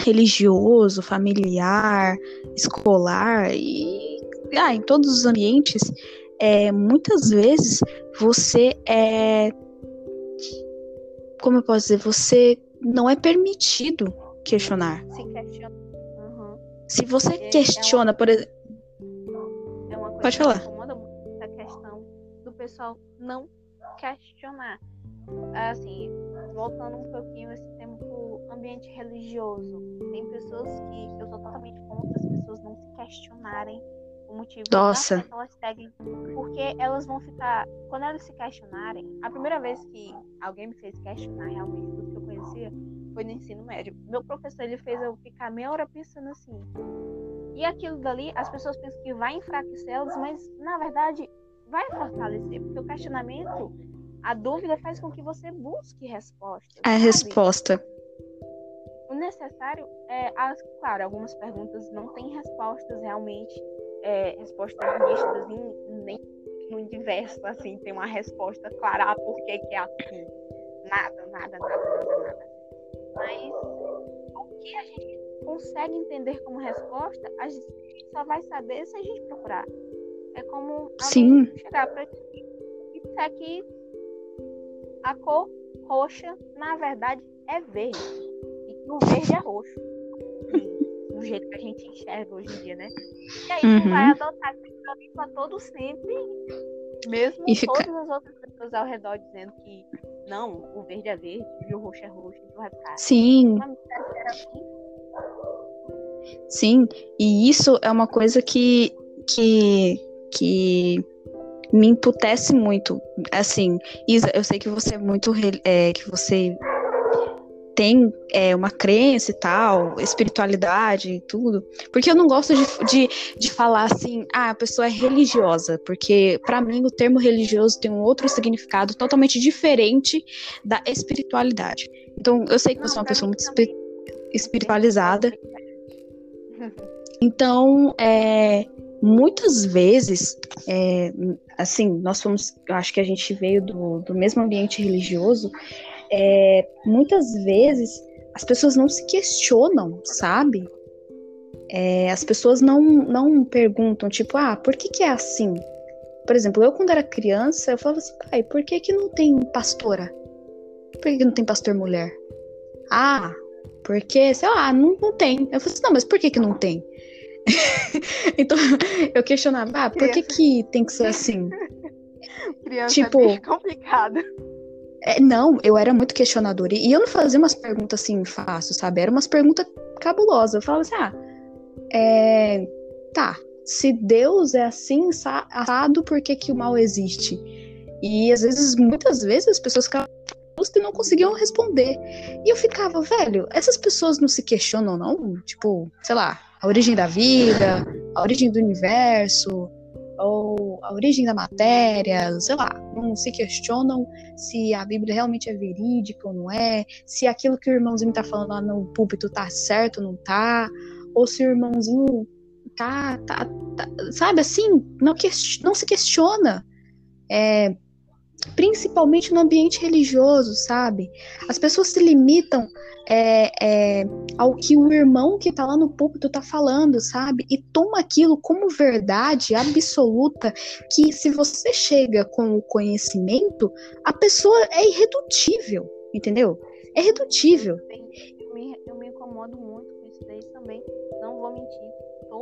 religioso, familiar, escolar e ah, em todos os ambientes, é, muitas vezes você é. Como eu posso dizer? Você não é permitido questionar. Se questiona. Uhum. Se você é, questiona, por exemplo Pode falar. Me incomoda muito essa questão do pessoal não questionar. Assim, voltando um pouquinho esse tempo ambiente religioso. Tem pessoas que eu sou totalmente contra as pessoas não se questionarem o motivo Nossa. que elas seguem. Porque elas vão ficar. Quando elas se questionarem, a primeira vez que alguém me fez questionar realmente tudo que eu conhecia foi no ensino médio. Meu professor ele fez eu ficar meia hora pensando assim. E aquilo dali, as pessoas pensam que vai enfraquecer elas, mas na verdade vai fortalecer, porque o questionamento, a dúvida faz com que você busque respostas. A sabe? resposta. O necessário é, as, claro, algumas perguntas não têm respostas realmente, é, respostas nítidas nem no universo, assim, tem uma resposta clara, ah, por que, que é assim. Nada, nada, nada, nada, nada. Mas o que a gente consegue entender como resposta, a gente só vai saber se a gente procurar. É como Sim. chegar para ti e disser que a cor roxa, na verdade, é verde. E que o verde é roxo. do jeito que a gente enxerga hoje em dia, né? E aí uhum. tu vai adotar aquilo ali pra todo sempre, mesmo e todas fica... as outras pessoas ao redor dizendo que não, o verde é verde e o roxo é roxo, tu vai ficar. Sim. Sim, e isso é uma coisa que, que, que me emputece muito. Assim, Isa, eu sei que você é muito. É, que você tem é, uma crença e tal, espiritualidade e tudo. Porque eu não gosto de, de, de falar assim, ah, a pessoa é religiosa. Porque, para mim, o termo religioso tem um outro significado totalmente diferente da espiritualidade. Então, eu sei que você é uma pessoa muito espiritualizada. Então, é, muitas vezes, é, assim, nós fomos, eu acho que a gente veio do, do mesmo ambiente religioso, é, muitas vezes as pessoas não se questionam, sabe? É, as pessoas não, não perguntam, tipo, ah, por que, que é assim? Por exemplo, eu quando era criança, eu falava assim, pai, por que, que não tem pastora? Por que, que não tem pastor mulher? Ah, porque, sei lá, não, não tem. Eu falei assim, não, mas por que, que não tem? então, eu questionava, ah, por que, que tem que ser assim? Criança tipo, é complicado. É, não, eu era muito questionadora. E eu não fazia umas perguntas assim fáceis, sabe? Era umas perguntas cabulosas. Eu falava assim, ah, é, tá, se Deus é assim, assado, por que, que o mal existe? E às vezes, muitas vezes, as pessoas ficavam e não conseguiam responder. E eu ficava, velho, essas pessoas não se questionam, não? Tipo, sei lá, a origem da vida, a origem do universo, ou a origem da matéria, sei lá, não se questionam se a Bíblia realmente é verídica ou não é, se aquilo que o irmãozinho tá falando lá no púlpito tá certo ou não tá, ou se o irmãozinho tá, tá, tá sabe assim, não, não se questiona. É, principalmente no ambiente religioso, sabe? As pessoas se limitam é, é, ao que o irmão que tá lá no púlpito tá falando, sabe? E toma aquilo como verdade absoluta, que se você chega com o conhecimento, a pessoa é irredutível, entendeu? É redutível. Eu me, eu me incomodo muito com isso daí também,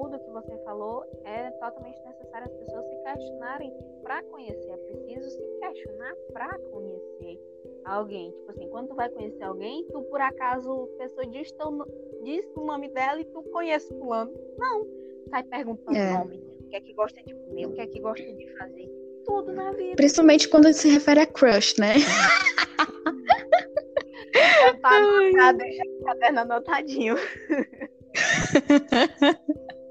tudo que você falou é totalmente necessário as pessoas se questionarem para conhecer. É preciso se questionar para conhecer alguém. Tipo assim, quando tu vai conhecer alguém, tu por acaso, a pessoa diz, teu, diz o nome dela e tu conhece fulano. Não. Sai perguntando é. nome, o que é que gosta de comer, o que é que gosta de fazer. Tudo na vida. Principalmente quando se refere a crush, né? Tá anotado, já caderno anotadinho.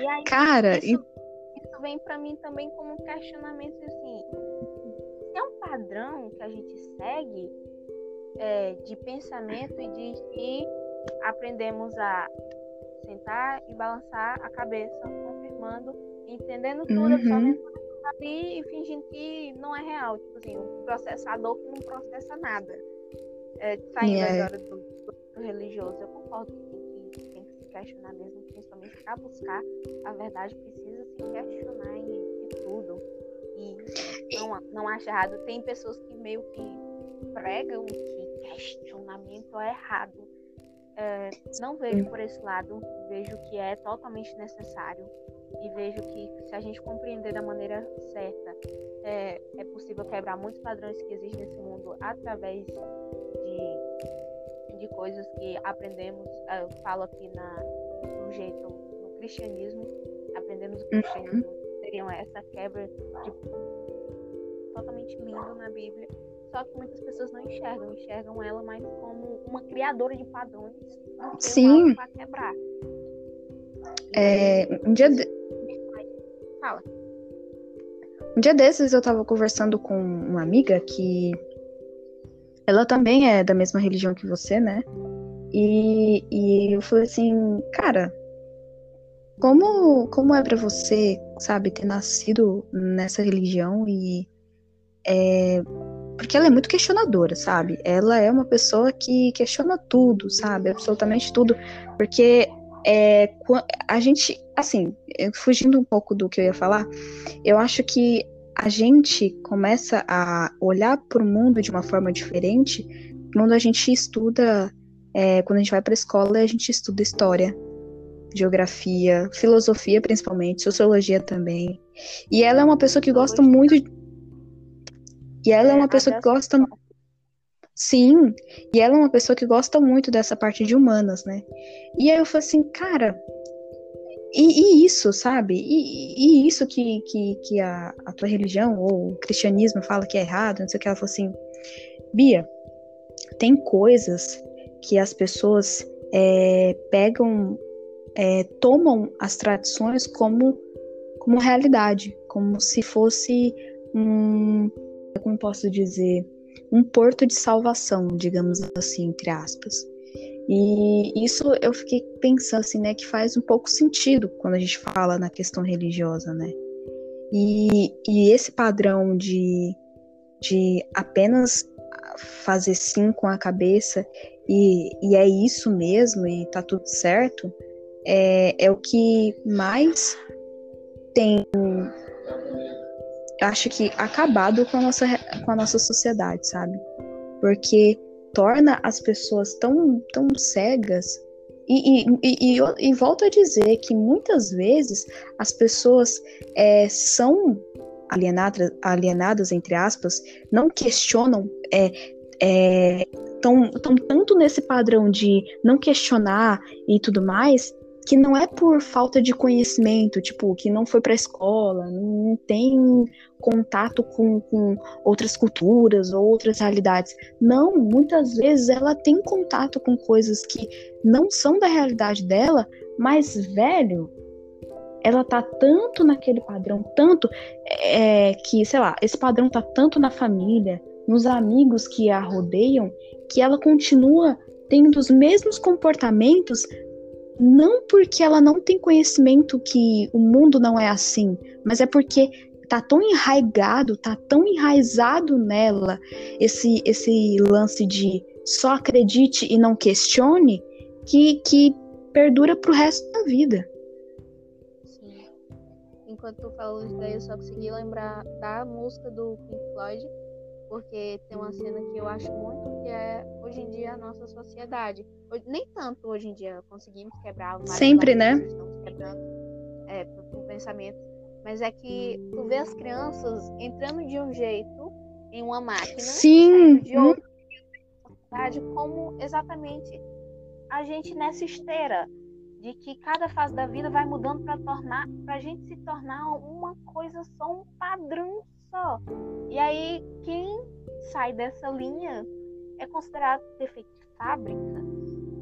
E aí, Cara, isso, e... isso vem para mim também como um questionamento assim. Se é um padrão que a gente segue é, de pensamento e de que aprendemos a sentar e balançar a cabeça, confirmando, entendendo tudo, uhum. absorvendo tudo ali e fingindo que não é real. Tipo assim, um processador que não processa nada. É, saindo yeah. agora do, do, religioso, eu concordo que questionar mesmo principalmente para buscar a verdade, precisa se questionar em, tudo. E não, não acha errado. Tem pessoas que meio que pregam que questionamento é errado. É, não vejo por esse lado, vejo que é totalmente necessário e vejo que se a gente compreender da maneira certa, é, é possível quebrar muitos padrões que existem nesse mundo através de, de coisas que aprendemos. Eu falo aqui na, no jeito no cristianismo, aprendemos o cristianismo, uhum. seriam essa quebra de totalmente lindo na Bíblia. Só que muitas pessoas não enxergam, enxergam ela mais como uma criadora de padrões Sim. para quebrar. É, um dia de... Fala. Um dia desses eu tava conversando com uma amiga que ela também é da mesma religião que você, né? E, e eu falei assim, cara, como, como é para você, sabe, ter nascido nessa religião e. É, porque ela é muito questionadora, sabe? Ela é uma pessoa que questiona tudo, sabe? Absolutamente tudo. Porque é, a gente, assim, fugindo um pouco do que eu ia falar, eu acho que a gente começa a olhar para o mundo de uma forma diferente quando a gente estuda, é, quando a gente vai para a escola, a gente estuda história, geografia, filosofia principalmente, sociologia também. E ela é uma pessoa que gosta muito. E ela é uma pessoa que gosta. Sim, e ela é uma pessoa que gosta muito dessa parte de humanas, né? E aí eu falei assim, cara, e, e isso, sabe? E, e, isso que, que, que a, a tua religião ou o cristianismo fala que é errado, não sei o que, ela falou assim, Bia, tem coisas que as pessoas é, pegam, é, tomam as tradições como, como realidade, como se fosse um, como posso dizer, um porto de salvação, digamos assim, entre aspas. E isso eu fiquei pensando assim, né, que faz um pouco sentido quando a gente fala na questão religiosa, né? E, e esse padrão de, de apenas fazer sim com a cabeça e, e é isso mesmo e tá tudo certo, é, é o que mais tem, acho que, acabado com a nossa, com a nossa sociedade, sabe? Porque torna as pessoas tão, tão cegas. E, e, e, e, volto a dizer que muitas vezes as pessoas é, são alienadas, alienadas, entre aspas, não questionam, é, é, tão, tão tanto nesse padrão de não questionar e tudo mais, que não é por falta de conhecimento, tipo, que não foi para a escola, não tem contato com, com outras culturas ou outras realidades. Não, muitas vezes ela tem contato com coisas que não são da realidade dela, mas, velho, ela tá tanto naquele padrão, tanto é, que, sei lá, esse padrão tá tanto na família, nos amigos que a rodeiam, que ela continua tendo os mesmos comportamentos, não porque ela não tem conhecimento que o mundo não é assim, mas é porque tá tão enraigado, tá tão enraizado nela esse esse lance de só acredite e não questione, que, que perdura pro resto da vida. Enquanto tu falou isso daí, eu só consegui lembrar da música do Pink Floyd, porque tem uma cena que eu acho muito que é hoje em dia a nossa sociedade. Nem tanto hoje em dia conseguimos quebrar os Sempre, né? Quebrando é, o pensamento. Mas é que tu vê as crianças entrando de um jeito em uma máquina, Sim. de outra como exatamente a gente nessa esteira de que cada fase da vida vai mudando para tornar, para a gente se tornar uma coisa só, um padrão só. E aí quem sai dessa linha é considerado defeito de fábrica.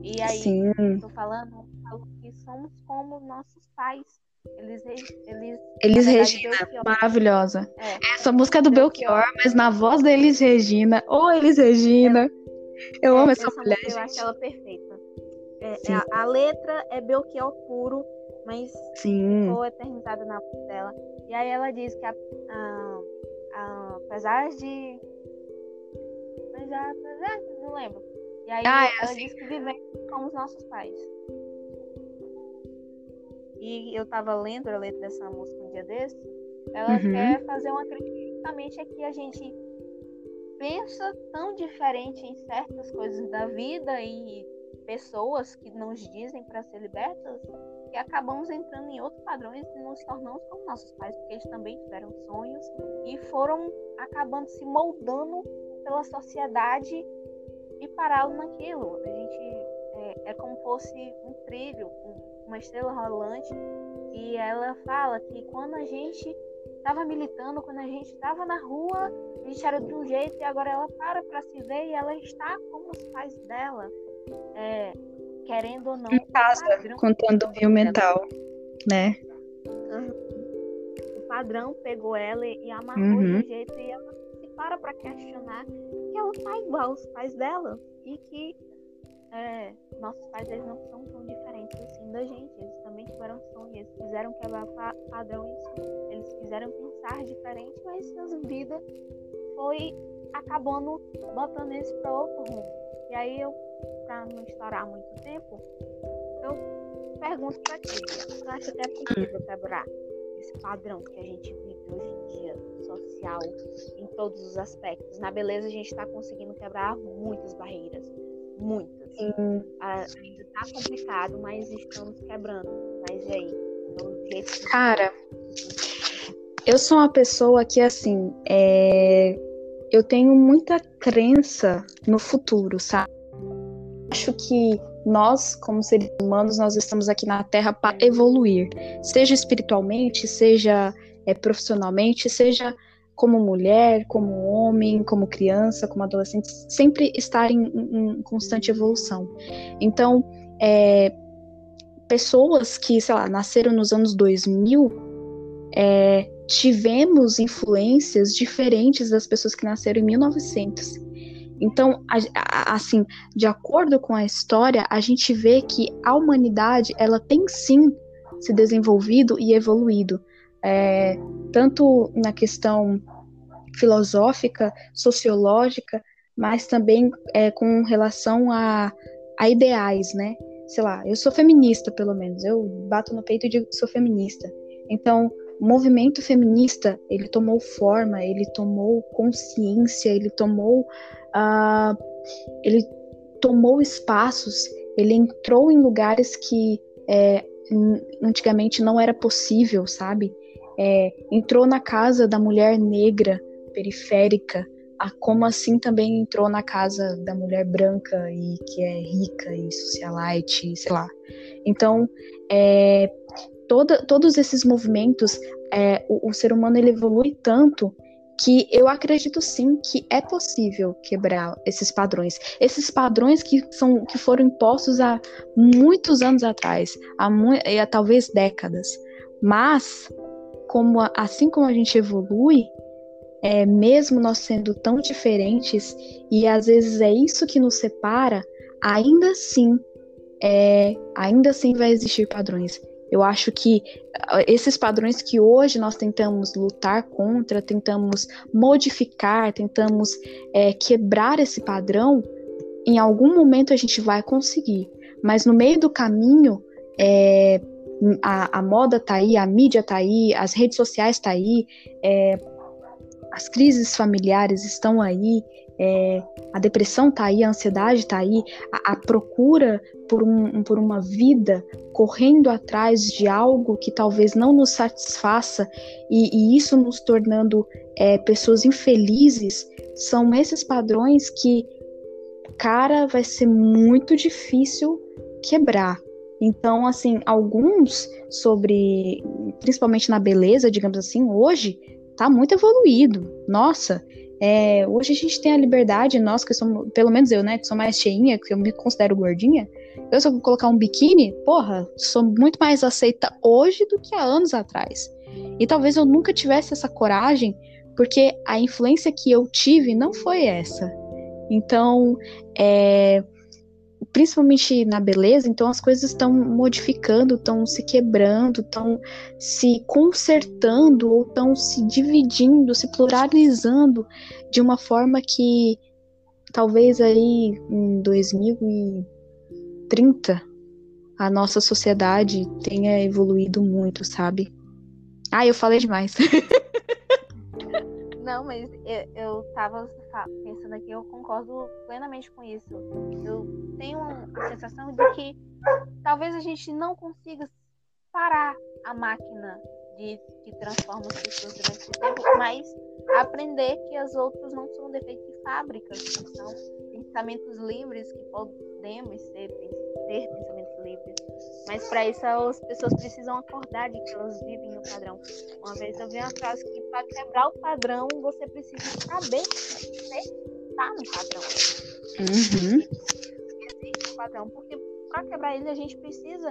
E aí, tô falando, falo que somos como nossos pais. Eles, eles, eles Regina, maravilhosa. É, essa música é do Belchior, Belchior, mas na voz deles Regina. Ô, eles Regina. É, eu amo essa, essa mulher. Eu acho ela perfeita. É, é, a, a, letra é Belchior puro, mas Sim. ficou eternizada na voz dela. E aí ela diz que a, a, a, apesar de. Apesar, não lembro. E aí ah, é ela assim. diz que vivemos como os nossos pais. E eu tava lendo a letra dessa música um dia desse. Ela uhum. quer fazer uma crítica justamente é que a gente pensa tão diferente em certas coisas da vida e pessoas que nos dizem para ser libertas que acabamos entrando em outros padrões e nos tornamos como nossos pais, porque eles também tiveram sonhos e foram acabando se moldando pela sociedade e pararam naquilo. A gente é, é como fosse um trilho, uma estrela rolante, e ela fala que quando a gente estava militando, quando a gente estava na rua, a gente era de um jeito e agora ela para para se ver e ela está como os pais dela é, querendo ou não. Em casa, contando o fio mental, né? Uhum. O padrão pegou ela e amarrou uhum. de um jeito e ela para para questionar que ela tá igual aos pais dela e que é, nossos pais eles não são tão diferentes assim da gente. Eles também tiveram sonhos, eles quiseram quebrar padrões, eles quiseram pensar diferente, mas a vida foi acabando botando eles para outro rumo. E aí eu para não estourar muito tempo, eu pergunto para ti, você acha que é possível quebrar esse padrão que a gente vive hoje em dia, social em todos os aspectos. Na beleza, a gente está conseguindo quebrar muitas barreiras. Muitas. Ainda está complicado, mas estamos quebrando. Mas e aí? Cara, eu sou uma pessoa que, assim, é... eu tenho muita crença no futuro, sabe? Acho que nós, como seres humanos, nós estamos aqui na Terra para evoluir, seja espiritualmente, seja é, profissionalmente, seja como mulher, como homem, como criança, como adolescente, sempre estar em, em constante evolução. Então, é, pessoas que, sei lá, nasceram nos anos 2000, é, tivemos influências diferentes das pessoas que nasceram em 1900. Então, a, a, assim, de acordo com a história, a gente vê que a humanidade, ela tem sim se desenvolvido e evoluído é, tanto na questão filosófica, sociológica, mas também é, com relação a, a ideais, né? Sei lá, eu sou feminista, pelo menos. Eu bato no peito e digo que sou feminista. Então, o movimento feminista, ele tomou forma, ele tomou consciência, ele tomou, uh, ele tomou espaços, ele entrou em lugares que é, antigamente não era possível, sabe? É, entrou na casa da mulher negra periférica, a, como assim também entrou na casa da mulher branca e que é rica e socialite, sei lá. Então, é, toda, todos esses movimentos, é, o, o ser humano ele evolui tanto que eu acredito sim que é possível quebrar esses padrões. Esses padrões que, são, que foram impostos há muitos anos atrás, há, há talvez décadas. Mas como assim como a gente evolui, é, mesmo nós sendo tão diferentes, e às vezes é isso que nos separa, ainda assim, é, ainda assim vai existir padrões. Eu acho que ah, esses padrões que hoje nós tentamos lutar contra, tentamos modificar, tentamos é, quebrar esse padrão, em algum momento a gente vai conseguir. Mas no meio do caminho, é, a, a moda tá aí, a mídia tá aí, as redes sociais tá aí, é, as crises familiares estão aí, é, a depressão tá aí, a ansiedade tá aí, a, a procura por, um, por uma vida correndo atrás de algo que talvez não nos satisfaça e, e isso nos tornando é, pessoas infelizes, são esses padrões que, cara, vai ser muito difícil quebrar. Então, assim, alguns sobre, principalmente na beleza, digamos assim, hoje tá muito evoluído. Nossa, é, hoje a gente tem a liberdade, nós que somos, pelo menos eu, né, que sou mais cheinha, que eu me considero gordinha, eu se eu colocar um biquíni, porra, sou muito mais aceita hoje do que há anos atrás. E talvez eu nunca tivesse essa coragem, porque a influência que eu tive não foi essa. Então, é, principalmente na beleza, então as coisas estão modificando, estão se quebrando, estão se consertando ou estão se dividindo, se pluralizando de uma forma que talvez aí em 2030 a nossa sociedade tenha evoluído muito, sabe? Ah, eu falei demais. Não, mas eu, eu tava pensando aqui, eu concordo plenamente com isso. Eu tenho a sensação de que talvez a gente não consiga parar a máquina de que transforma as pessoas durante esse tempo, mas aprender que as outras não são defeitos de fábrica, são pensamentos livres que podemos ser, ter pensamentos livres. Mas para isso as pessoas precisam acordar de que elas vivem no padrão. Uma vez eu vi uma frase que para quebrar o padrão você precisa saber que você está no padrão. Uhum. Existe um padrão. Porque para quebrar ele a gente precisa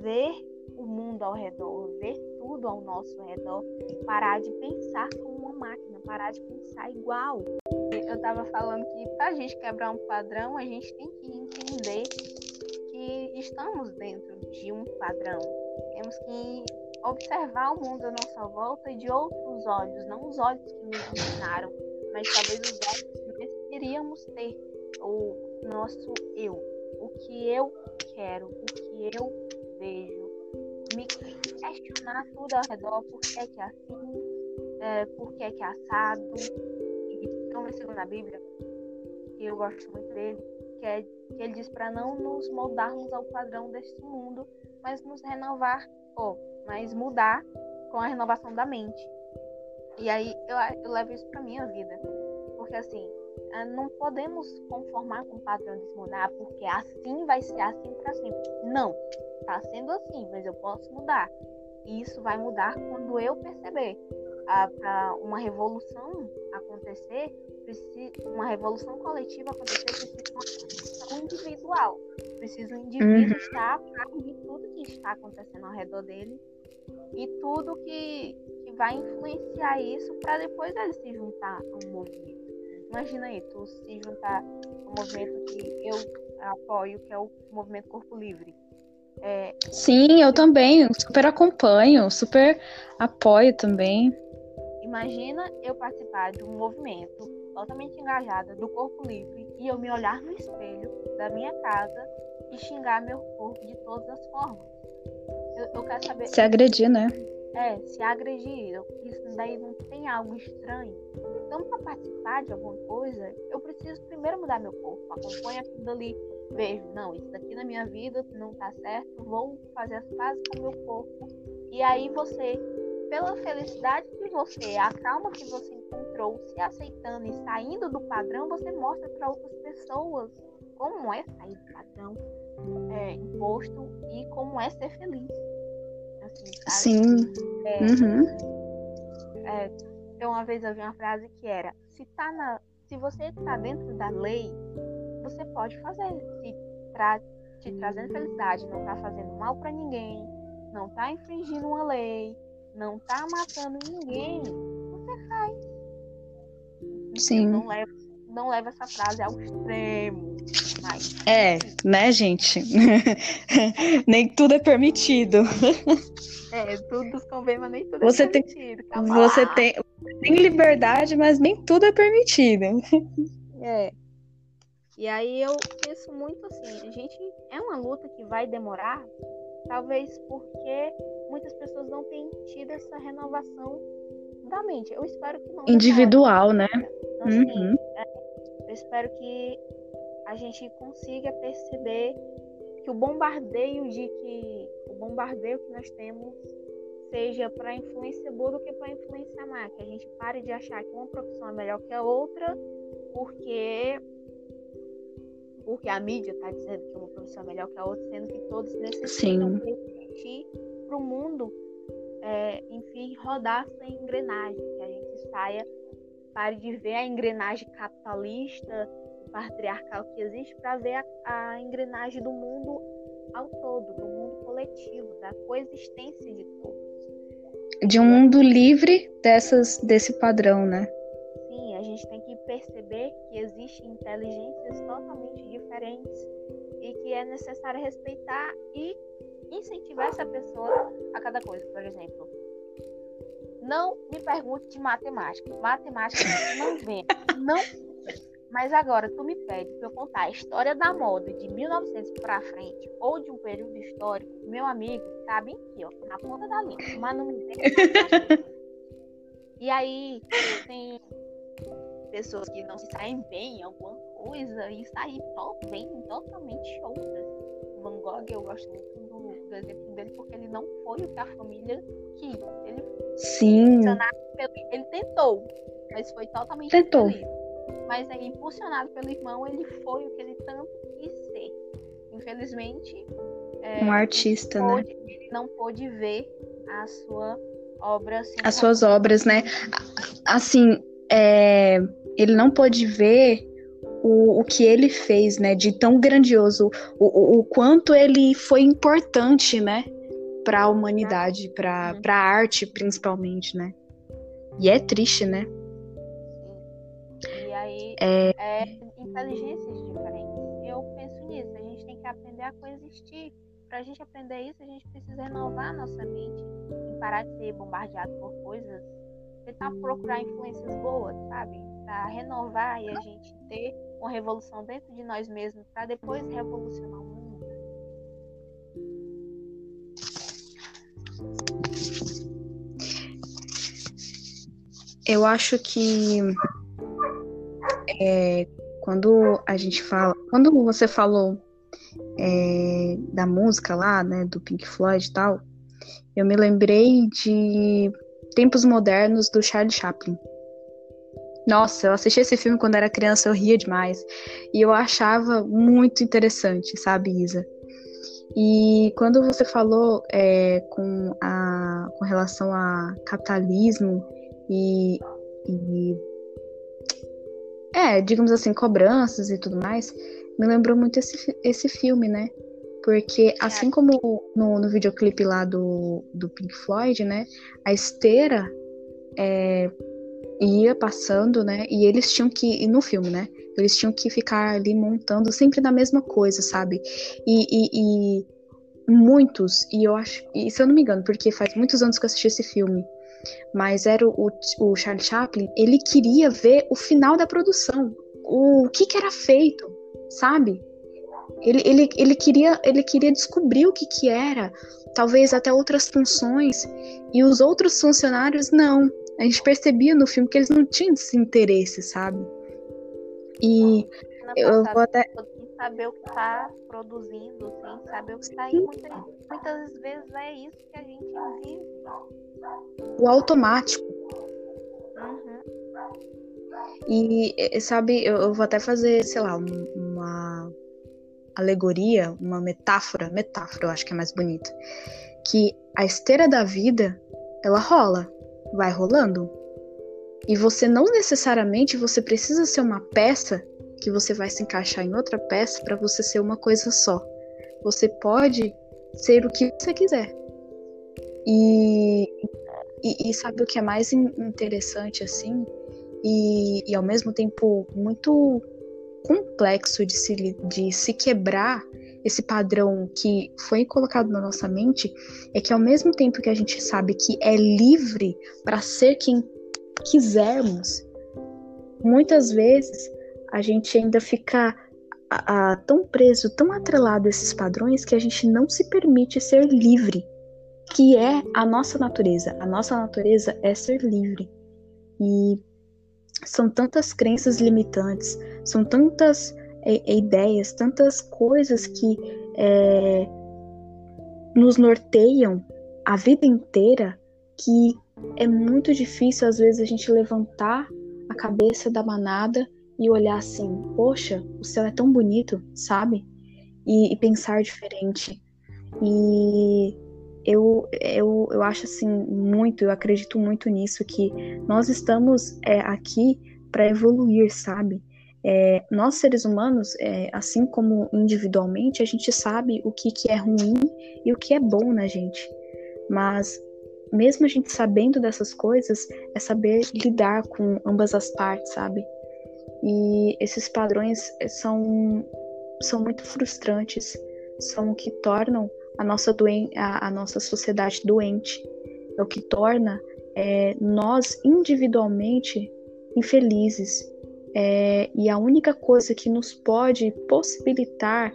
ver o mundo ao redor, ver tudo ao nosso redor, parar de pensar como uma máquina, parar de pensar igual. Eu estava falando que para a gente quebrar um padrão, a gente tem que entender que estamos dentro de um padrão. Temos que observar o mundo à nossa volta de outros olhos, não os olhos que nos ensinaram, mas talvez os olhos que nós queríamos ter, o nosso eu, o que eu quero, o que eu vejo, me questionar tudo ao redor, por que é assim, é, por que é que é assado. E versículo na Bíblia, que eu gosto muito dele, que, é, que ele diz para não nos moldarmos ao padrão deste mundo, mas nos renovar, ou mas mudar com a renovação da mente. E aí eu, eu levo isso para minha vida. Porque assim, ah, não podemos conformar com o padrão desse mundo, ah, porque assim vai ser assim para sempre. Não, tá sendo assim, mas eu posso mudar. E isso vai mudar quando eu perceber. Ah, para uma revolução acontecer, precisa, uma revolução coletiva acontecer, precisa uma revolução individual. Precisa o indivíduo uhum. estar a par de tudo que está acontecendo ao redor dele e tudo que, que vai influenciar isso para depois ele se juntar a um movimento. Imagina aí, tu se juntar a um movimento que eu apoio, que é o movimento Corpo Livre. É, Sim, eu também, super acompanho, super apoio também. Imagina eu participar de um movimento totalmente engajada do corpo livre e eu me olhar no espelho da minha casa e xingar meu corpo de todas as formas. Eu, eu quero saber. Se agredir, né? É, se agredir. Isso daí não tem algo estranho. Então, para participar de alguma coisa, eu preciso primeiro mudar meu corpo. Acompanha tudo ali. Vejo, não, isso daqui na minha vida não tá certo. Vou fazer as pazes com o meu corpo. E aí você, pela felicidade de você, a calma que você encontrou, se aceitando e saindo do padrão, você mostra para outras pessoas como é sair do padrão é, imposto e como é ser feliz. Assim, Sim. É, uhum. é, então, uma vez eu vi uma frase que era: se, tá na, se você está dentro da lei, você pode fazer. Se tra te trazendo felicidade, não está fazendo mal para ninguém, não está infringindo uma lei, não está matando ninguém. Sim. Não leva, não leva essa frase ao extremo. Mas... É, né, gente? Nem tudo é permitido. É, tudo convém, mas nem tudo você é permitido. Tem, você tem, tem liberdade, mas nem tudo é permitido. É. E aí eu penso muito assim, a gente é uma luta que vai demorar, talvez porque muitas pessoas não têm tido essa renovação da mente. Eu espero que não. Individual, demore. né? Então, assim, uhum. é, eu espero que a gente consiga perceber que o bombardeio de que o bombardeio que nós temos seja para influência boa do que para influência má, que a gente pare de achar que uma profissão é melhor que a outra, porque porque a mídia está dizendo que uma profissão é melhor que a outra, sendo que todos necessitam para o mundo, é, enfim, rodar sem engrenagem, que a gente saia, pare de ver a engrenagem capitalista patriarcal que existe para ver a, a, engrenagem do mundo ao todo, do mundo coletivo, da coexistência de todos. De um mundo livre dessas, desse padrão, né? Sim, a gente tem que perceber que existem inteligências totalmente diferentes e que é necessário respeitar e incentivar essa pessoa a cada coisa. Por exemplo, não me pergunte de matemática. Matemática não vem. Não mas agora tu me pede para eu contar a história da moda de 1900 para frente ou de um período histórico, meu amigo, tá bem aqui, ó, na ponta da língua, mas não me E aí tem pessoas que não se saem bem em alguma coisa e saem bem totalmente outras. Van Gogh, eu gosto muito do, exemplo dele porque ele não foi o que a família quis. Ele, Sim. Ele tentou, mas foi totalmente tentou. Feliz mas aí, impulsionado pelo irmão, ele foi o que ele tanto quis ser. Infelizmente, é, um artista, ele né? pôde, né? Ele não pôde ver a sua obra. As suas obras, né? Assim, é, ele não pôde ver o, o que ele fez, né? De tão grandioso, o, o, o quanto ele foi importante, né? Para a humanidade, para a arte, principalmente, né? E é triste, né? é... é inteligências diferentes. Eu penso nisso, a gente tem que aprender a coexistir. Para a gente aprender isso, a gente precisa renovar a nossa mente e parar de ser bombardeado por coisas, tentar procurar influências boas, sabe? Para renovar e a gente ter uma revolução dentro de nós mesmos, para depois revolucionar o mundo. eu acho que é, quando a gente fala. Quando você falou é, da música lá, né, do Pink Floyd e tal, eu me lembrei de Tempos Modernos do Charlie Chaplin. Nossa, eu assisti esse filme quando era criança, eu ria demais. E eu achava muito interessante, sabe, Isa? E quando você falou é, com, a, com relação a capitalismo e, e, é, digamos assim, cobranças e tudo mais, me lembrou muito esse, esse filme, né? Porque assim como no, no videoclipe lá do, do Pink Floyd, né? A esteira é, ia passando, né? E eles tinham que. no filme, né? Eles tinham que ficar ali montando sempre na mesma coisa, sabe? E, e, e, muitos, e eu acho. E se eu não me engano, porque faz muitos anos que eu assisti esse filme. Mas era o, o Charlie Chaplin, ele queria ver o final da produção. O, o que, que era feito, sabe? Ele, ele, ele, queria, ele queria descobrir o que, que era, talvez até outras funções, e os outros funcionários não. A gente percebia no filme que eles não tinham esse interesse, sabe? E eu vou até. Saber o que está produzindo, sem saber o que está aí. Muitas, vezes é isso que a gente vive. O automático. Uhum. E, sabe, eu, eu, vou até fazer, sei lá, uma alegoria, uma metáfora, metáfora eu acho que é mais bonita, que a esteira da vida, ela rola, vai rolando. E você não necessariamente você precisa ser uma peça que você vai se encaixar em outra peça para você ser uma coisa só. Você pode ser o que você quiser. E, e, e sabe o que é mais interessante assim? E, e ao mesmo tempo muito complexo de se, de se quebrar esse padrão que foi colocado na nossa mente é que ao mesmo tempo que a gente sabe que é livre para ser quem quisermos, muitas vezes a gente ainda fica a, a, tão preso, tão atrelado a esses padrões que a gente não se permite ser livre, que é a nossa natureza. A nossa natureza é ser livre. E são tantas crenças limitantes, são tantas ideias, tantas coisas que é, nos norteiam a vida inteira que é muito difícil às vezes a gente levantar a cabeça da manada e olhar assim, poxa, o céu é tão bonito, sabe? E, e pensar diferente. E eu, eu, eu acho assim muito, eu acredito muito nisso, que nós estamos é, aqui para evoluir, sabe? É, nós seres humanos, é, assim como individualmente, a gente sabe o que, que é ruim e o que é bom na gente. Mas mesmo a gente sabendo dessas coisas, é saber lidar com ambas as partes, sabe? E esses padrões é, são, são muito frustrantes, são o que tornam a nossa, doen a, a nossa sociedade doente, é o que torna é, nós individualmente infelizes. É, e a única coisa que nos pode possibilitar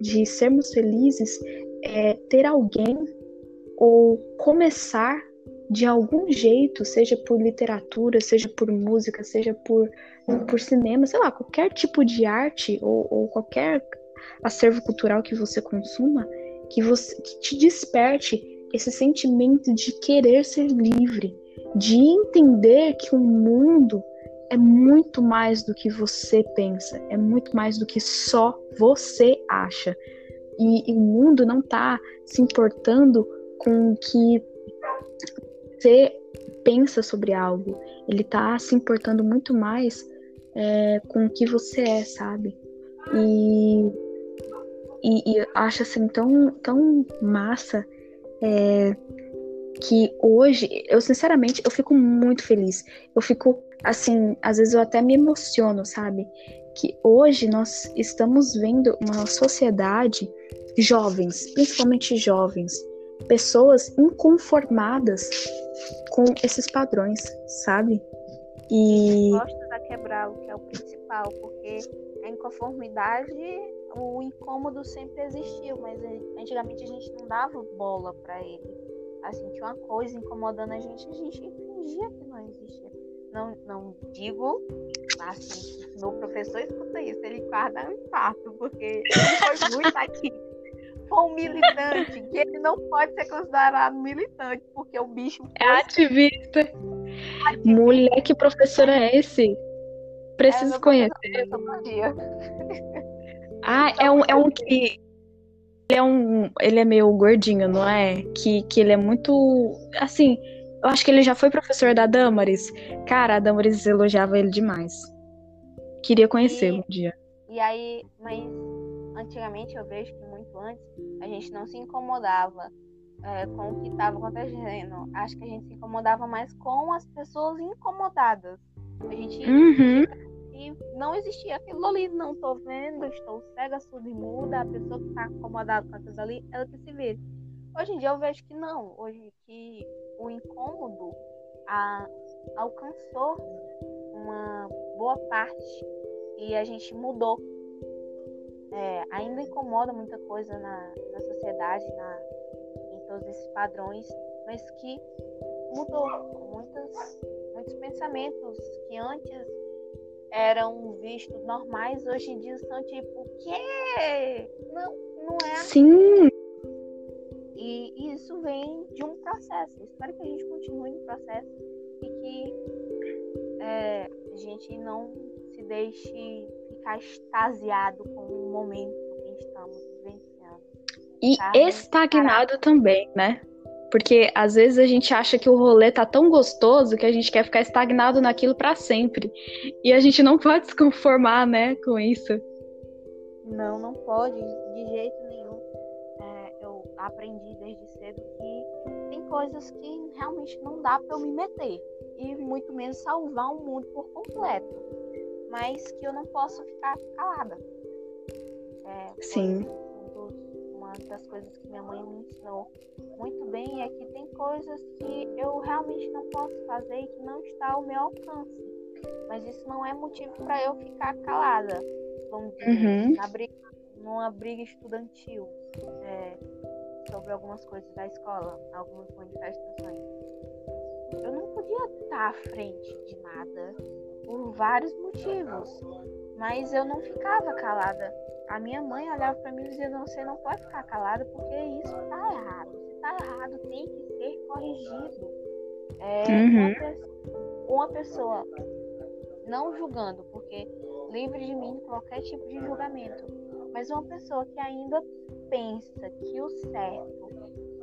de sermos felizes é ter alguém ou começar de algum jeito, seja por literatura, seja por música, seja por, por cinema, sei lá, qualquer tipo de arte ou, ou qualquer acervo cultural que você consuma, que, você, que te desperte esse sentimento de querer ser livre, de entender que o mundo é muito mais do que você pensa, é muito mais do que só você acha. E, e o mundo não está se importando com o que você pensa sobre algo, ele está se importando muito mais é, com o que você é, sabe? E, e, e acho assim tão, tão massa é, que hoje, eu sinceramente, eu fico muito feliz. Eu fico, assim, às vezes eu até me emociono, sabe? Que hoje nós estamos vendo uma sociedade, jovens, principalmente jovens, pessoas inconformadas com esses padrões, sabe? E. Gosta a quebrar o que é o principal, porque a inconformidade, o incômodo sempre existiu, mas antigamente a gente não dava bola para ele assim, tinha uma coisa incomodando a gente, a gente fingia que não existia. não, não digo assim, meu professor escuta isso, ele guarda um infarto, porque ele foi muito aqui. Foi um militante, que ele não pode ser considerado militante, porque o bicho. É ativista. ativista. Mulher, que professor é esse? Preciso é, conhecer. Ah, é um, é um que. Ele é um. Ele é meio gordinho, não é? Que, que ele é muito. Assim, eu acho que ele já foi professor da Damaris. Cara, a Damaris elogiava ele demais. Queria conhecer um dia. E aí, mas antigamente eu vejo que muito antes a gente não se incomodava é, com o que estava acontecendo. Acho que a gente se incomodava mais com as pessoas incomodadas. A gente uhum. E não existia aquilo ali, não tô vendo, estou cega, surda e muda, a pessoa que está incomodada com aquilo ali, ela que se vê. Hoje em dia eu vejo que não, hoje que o incômodo a, alcançou uma boa parte e a gente mudou. É, ainda incomoda muita coisa na, na sociedade, na, em todos esses padrões, mas que mudou. Muitas, muitos pensamentos que antes eram vistos normais, hoje em dia são tipo, o quê? Não, não é assim. Sim. E isso vem de um processo. espero que a gente continue no processo e que é, a gente não se deixe ficar extasiado com o momento que estamos vivenciando. E tá? estagnado também, né? Porque às vezes a gente acha que o rolê tá tão gostoso que a gente quer ficar estagnado naquilo para sempre. E a gente não pode se conformar, né, com isso. Não, não pode, de jeito nenhum. É, eu aprendi desde cedo que tem coisas que realmente não dá para eu me meter. E muito menos salvar o mundo por completo. Mas que eu não posso ficar calada. É, Sim. Uma das coisas que minha mãe me ensinou muito bem é que tem coisas que eu realmente não posso fazer e que não está ao meu alcance. Mas isso não é motivo para eu ficar calada. Vamos dizer, uhum. na briga, numa briga estudantil. É, sobre algumas coisas da escola, algumas manifestações. Eu não podia estar à frente de nada por vários motivos, mas eu não ficava calada. A minha mãe olhava para mim e dizia: Você não pode ficar calada porque isso está errado. Se está errado, tem que ser corrigido. É, uhum. uma, uma pessoa não julgando, porque livre de mim qualquer tipo de julgamento, mas uma pessoa que ainda pensa que o certo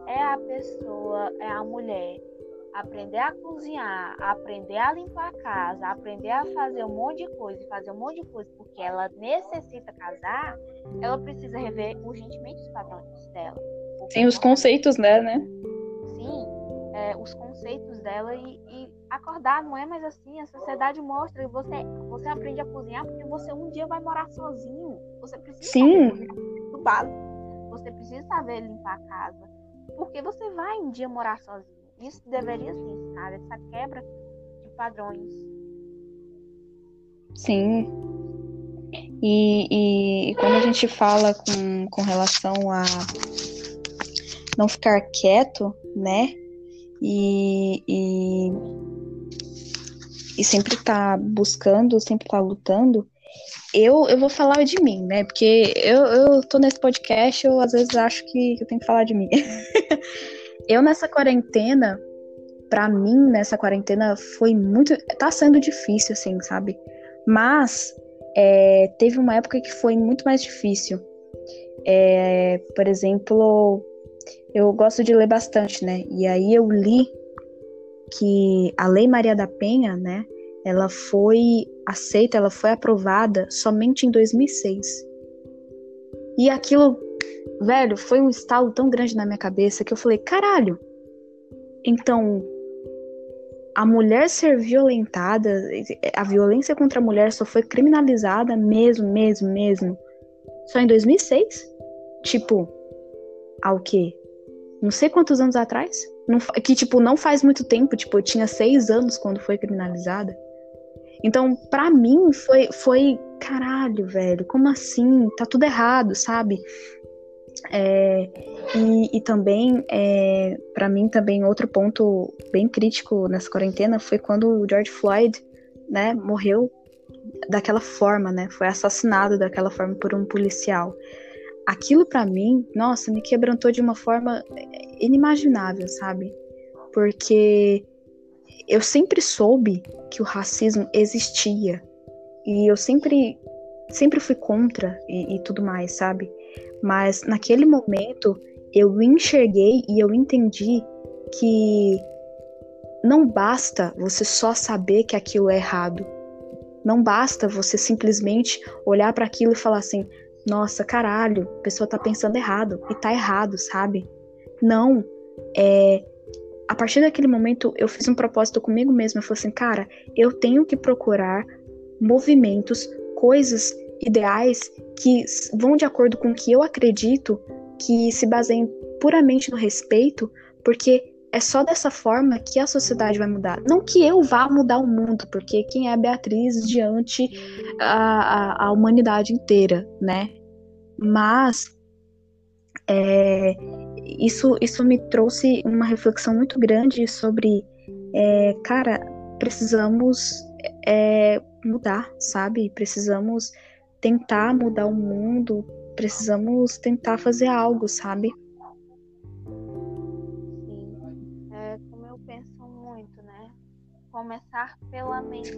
é a pessoa, é a mulher aprender a cozinhar, aprender a limpar a casa, aprender a fazer um monte de coisa, fazer um monte de coisa porque ela necessita casar, ela precisa rever urgentemente os padrões dela. Sim, os conceitos dela, né? Sim, é, os conceitos dela e, e, acordar não é mais assim. A sociedade mostra que você, você aprende a cozinhar porque você um dia vai morar sozinho. Você precisa Sim. do básico. Você precisa saber limpar a casa. Porque você vai um dia morar sozinho. Isso deveria ser ensinado, essa quebra de padrões. Sim. E, e, e quando a gente fala com, com relação a não ficar quieto, né? E, e, e sempre tá buscando, sempre tá lutando, eu, eu vou falar de mim, né? Porque eu, eu tô nesse podcast, eu às vezes acho que eu tenho que falar de mim. eu nessa quarentena, para mim, nessa quarentena, foi muito. Tá sendo difícil, assim, sabe? Mas é, teve uma época que foi muito mais difícil. É, por exemplo, eu gosto de ler bastante, né? E aí eu li que a Lei Maria da Penha, né? ela foi aceita, ela foi aprovada somente em 2006. E aquilo, velho, foi um estalo tão grande na minha cabeça que eu falei: caralho, então a mulher ser violentada, a violência contra a mulher só foi criminalizada mesmo, mesmo, mesmo, só em 2006? Tipo, ao quê? Não sei quantos anos atrás? Não, que, tipo, não faz muito tempo, tipo, eu tinha seis anos quando foi criminalizada. Então, para mim, foi, foi caralho, velho, como assim? Tá tudo errado, sabe? É, e, e, também, é, para mim, também outro ponto bem crítico nessa quarentena foi quando o George Floyd, né, morreu daquela forma, né, foi assassinado daquela forma por um policial. Aquilo para mim, nossa, me quebrantou de uma forma inimaginável, sabe? Porque eu sempre soube que o racismo existia e eu sempre sempre fui contra e, e tudo mais, sabe? Mas naquele momento eu enxerguei e eu entendi que não basta você só saber que aquilo é errado. Não basta você simplesmente olhar para aquilo e falar assim: nossa, caralho, a pessoa tá pensando errado e tá errado, sabe? Não. É, a partir daquele momento eu fiz um propósito comigo mesma. Eu falei assim, cara, eu tenho que procurar movimentos, coisas, ideais que vão de acordo com o que eu acredito, que se baseiem puramente no respeito, porque é só dessa forma que a sociedade vai mudar. Não que eu vá mudar o mundo, porque quem é a Beatriz diante a, a, a humanidade inteira, né? Mas é, isso, isso me trouxe uma reflexão muito grande sobre, é, cara, precisamos é, mudar, sabe? Precisamos tentar mudar o mundo, precisamos tentar fazer algo, sabe? Sim, é como eu penso muito, né? Começar pela mente.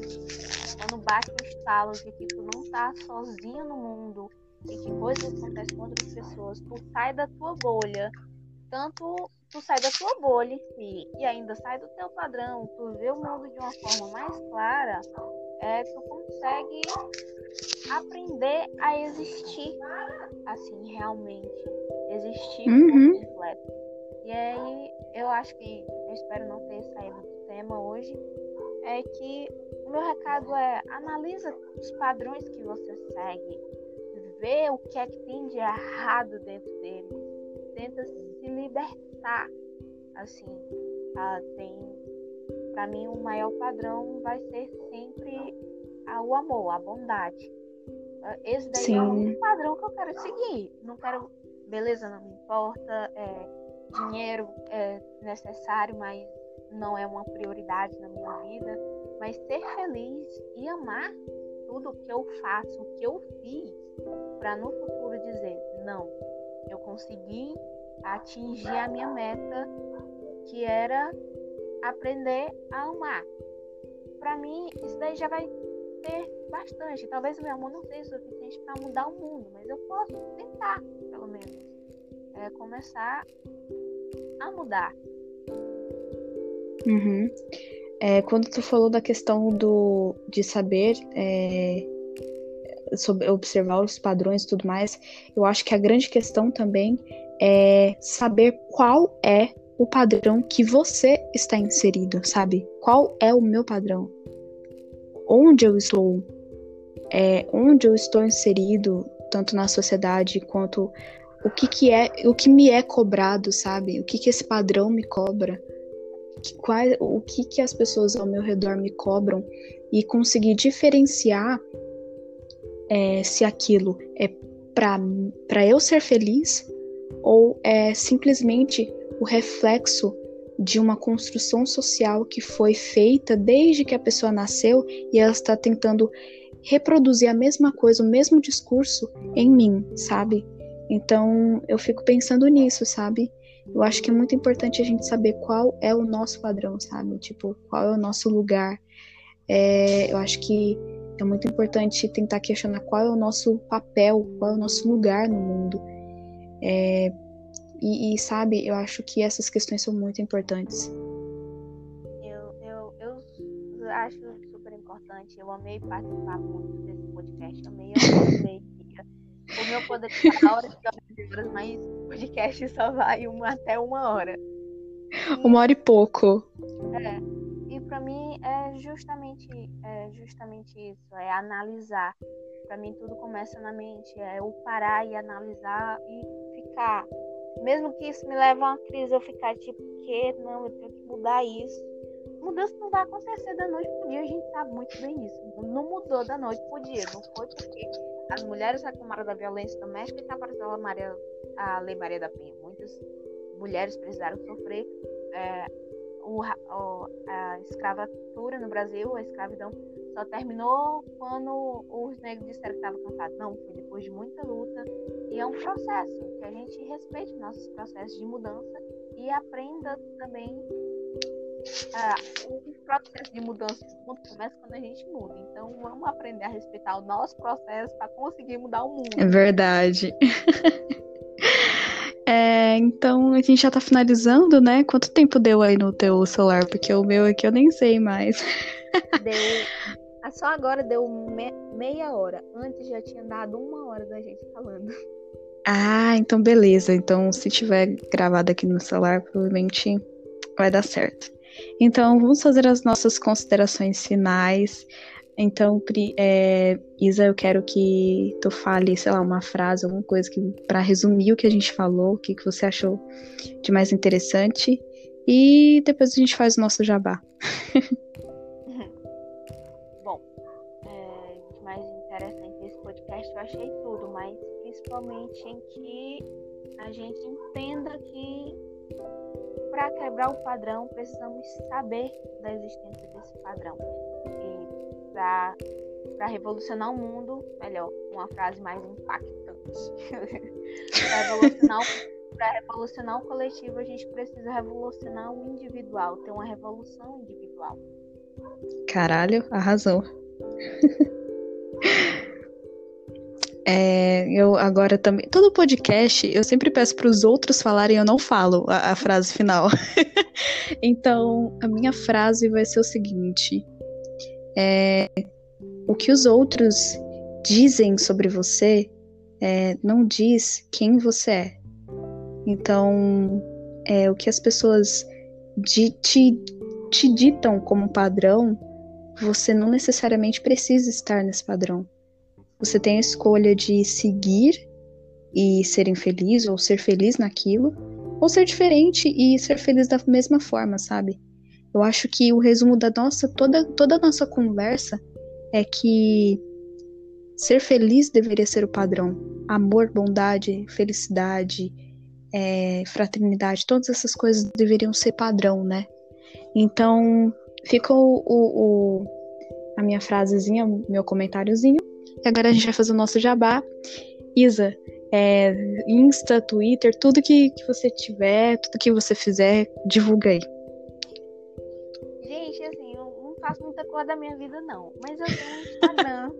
Quando bate o estalo de que tu não tá sozinho no mundo e que coisas acontecem com outras pessoas, tu sai da tua bolha tanto tu sai da tua bolha em si e ainda sai do teu padrão, tu vê o mundo de uma forma mais clara, é, tu consegue aprender a existir assim, realmente. Existir uhum. por completo. E aí, eu acho que, eu espero não ter saído do tema hoje, é que o meu recado é analisa os padrões que você segue, vê o que é que tem de errado dentro deles, tenta se libertar. Assim, ah, tem para mim o maior padrão vai ser sempre o amor, a bondade. Esse daí Sim. é o padrão que eu quero seguir. Não quero, beleza, não me importa, é, dinheiro é necessário, mas não é uma prioridade na minha vida. Mas ser feliz e amar tudo que eu faço, o que eu fiz, para no futuro dizer, não, eu consegui atingir a minha meta, que era aprender a amar. Para mim, isso daí já vai ter bastante. Talvez o meu amor não seja o suficiente para mudar o mundo, mas eu posso tentar, pelo menos, é, começar a mudar. Uhum. É, quando tu falou da questão do, de saber é, sobre observar os padrões e tudo mais, eu acho que a grande questão também é saber qual é o padrão que você está inserido, sabe? Qual é o meu padrão? Onde eu estou? É, onde eu estou inserido, tanto na sociedade quanto o que, que é, o que me é cobrado, sabe? O que, que esse padrão me cobra? Qual, o que, que as pessoas ao meu redor me cobram e conseguir diferenciar é, se aquilo é para eu ser feliz ou é simplesmente o reflexo de uma construção social que foi feita desde que a pessoa nasceu e ela está tentando reproduzir a mesma coisa, o mesmo discurso em mim, sabe? Então eu fico pensando nisso, sabe? Eu acho que é muito importante a gente saber qual é o nosso padrão, sabe? Tipo, qual é o nosso lugar. É, eu acho que é muito importante tentar questionar qual é o nosso papel, qual é o nosso lugar no mundo. É, e, e, sabe, eu acho que essas questões são muito importantes. Eu, eu, eu acho super importante. Eu amei participar muito desse podcast. Amei, amei. o meu poder falar horas e horas, mas o podcast só vai uma, até uma hora. Uma hora e pouco. É. E para mim é justamente, é justamente isso, é analisar. Para mim tudo começa na mente, é eu parar e analisar e ficar mesmo que isso me leve a uma crise, eu ficar tipo, que não, eu tenho que mudar isso. Mudança não vai acontecer da noite pro dia, a gente sabe muito bem isso. Não mudou da noite pro dia, não foi porque as mulheres reclamaram da violência doméstica e está aparecendo a, Maria, a Lei Maria da Penha. Muitas mulheres precisaram sofrer é, o, a escravatura no Brasil, a escravidão, só terminou quando os negros disseram que estavam cansados. Não, foi depois de muita luta. E é um processo, que a gente respeite nossos processos de mudança e aprenda também uh, o processo de mudança começa quando a gente muda. Então vamos aprender a respeitar o nosso processo para conseguir mudar o mundo. É verdade. Então a gente já tá finalizando, né? Quanto tempo deu aí no teu celular? Porque o meu aqui eu nem sei mais. Deu. Ah, só agora deu me... meia hora. Antes já tinha dado uma hora da gente falando. Ah, então beleza. Então se tiver gravado aqui no celular, provavelmente vai dar certo. Então vamos fazer as nossas considerações finais. Então, é, Isa, eu quero que tu fale, sei lá, uma frase, alguma coisa que para resumir o que a gente falou, o que, que você achou de mais interessante. E depois a gente faz o nosso jabá. Bom, é, de mais interessante nesse podcast eu achei tudo, mas principalmente em que a gente entenda que para quebrar o padrão precisamos saber da existência desse padrão. Para revolucionar o mundo, melhor, uma frase mais impactante. para revolucionar, revolucionar o coletivo, a gente precisa revolucionar o individual, ter uma revolução individual. Caralho, arrasou. É, eu agora também. Todo podcast eu sempre peço para os outros falarem, eu não falo a, a frase final. então, a minha frase vai ser o seguinte: é, o que os outros dizem sobre você é, não diz quem você é. Então, é, o que as pessoas de, te, te ditam como padrão, você não necessariamente precisa estar nesse padrão. Você tem a escolha de seguir e ser infeliz, ou ser feliz naquilo, ou ser diferente e ser feliz da mesma forma, sabe? Eu acho que o resumo da nossa, toda, toda a nossa conversa é que ser feliz deveria ser o padrão. Amor, bondade, felicidade, é, fraternidade, todas essas coisas deveriam ser padrão, né? Então, ficou o, o, a minha frasezinha, meu comentáriozinho. E agora a gente vai fazer o nosso jabá. Isa, é, Insta, Twitter, tudo que, que você tiver, tudo que você fizer, divulga aí coisa da minha vida, não. Mas eu tenho um Instagram,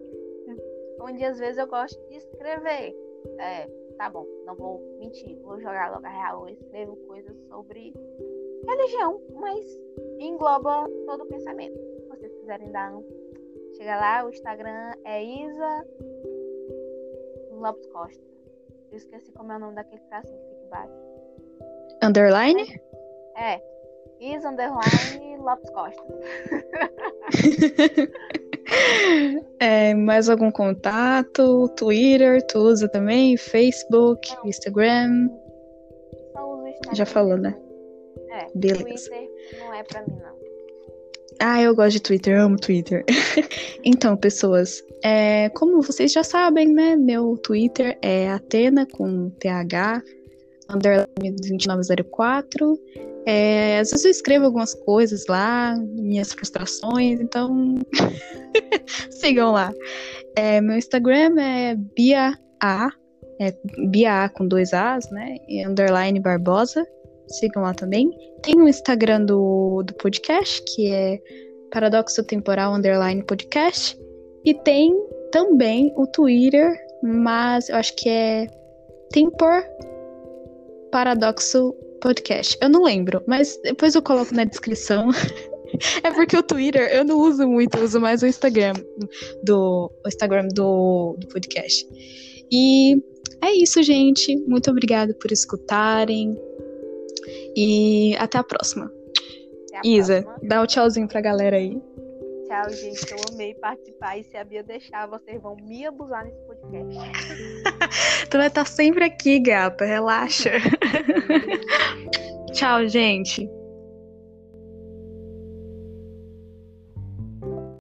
onde às vezes eu gosto de escrever. É, tá bom, não vou mentir, vou jogar logo a real. Eu escrevo coisas sobre religião, mas engloba todo o pensamento. Se vocês quiserem dar um. Chega lá, o Instagram é Isa Lopes Costa. Eu esqueci como é o nome daquele tracinho que fica embaixo. Underline? É, Is underline Lopes Costa. é, mais algum contato? Twitter, tu usa também? Facebook, não. Instagram? Só uso Instagram. Já falou, né? É, Beleza. Twitter não é pra mim, não. Ah, eu gosto de Twitter, amo Twitter. então, pessoas, é, como vocês já sabem, né? Meu Twitter é Atena com TH, underline 2904. É, às vezes eu escrevo algumas coisas lá, minhas frustrações, então sigam lá. É, meu Instagram é Bia A, é Bia A com dois As, né? E underline Barbosa. Sigam lá também. Tem o Instagram do, do podcast, que é Paradoxo Temporal Underline Podcast. E tem também o Twitter, mas eu acho que é Tempor Paradoxo Podcast. Eu não lembro, mas depois eu coloco na descrição. é porque o Twitter eu não uso muito, eu uso mais o Instagram do o Instagram do, do podcast. E é isso, gente. Muito obrigada por escutarem. E até a próxima. Até a Isa, próxima. dá o um tchauzinho pra galera aí. Tchau, gente. Eu amei participar. E se a Bia deixar, vocês vão me abusar nesse podcast. tu vai estar sempre aqui, gata. Relaxa. Tchau, gente.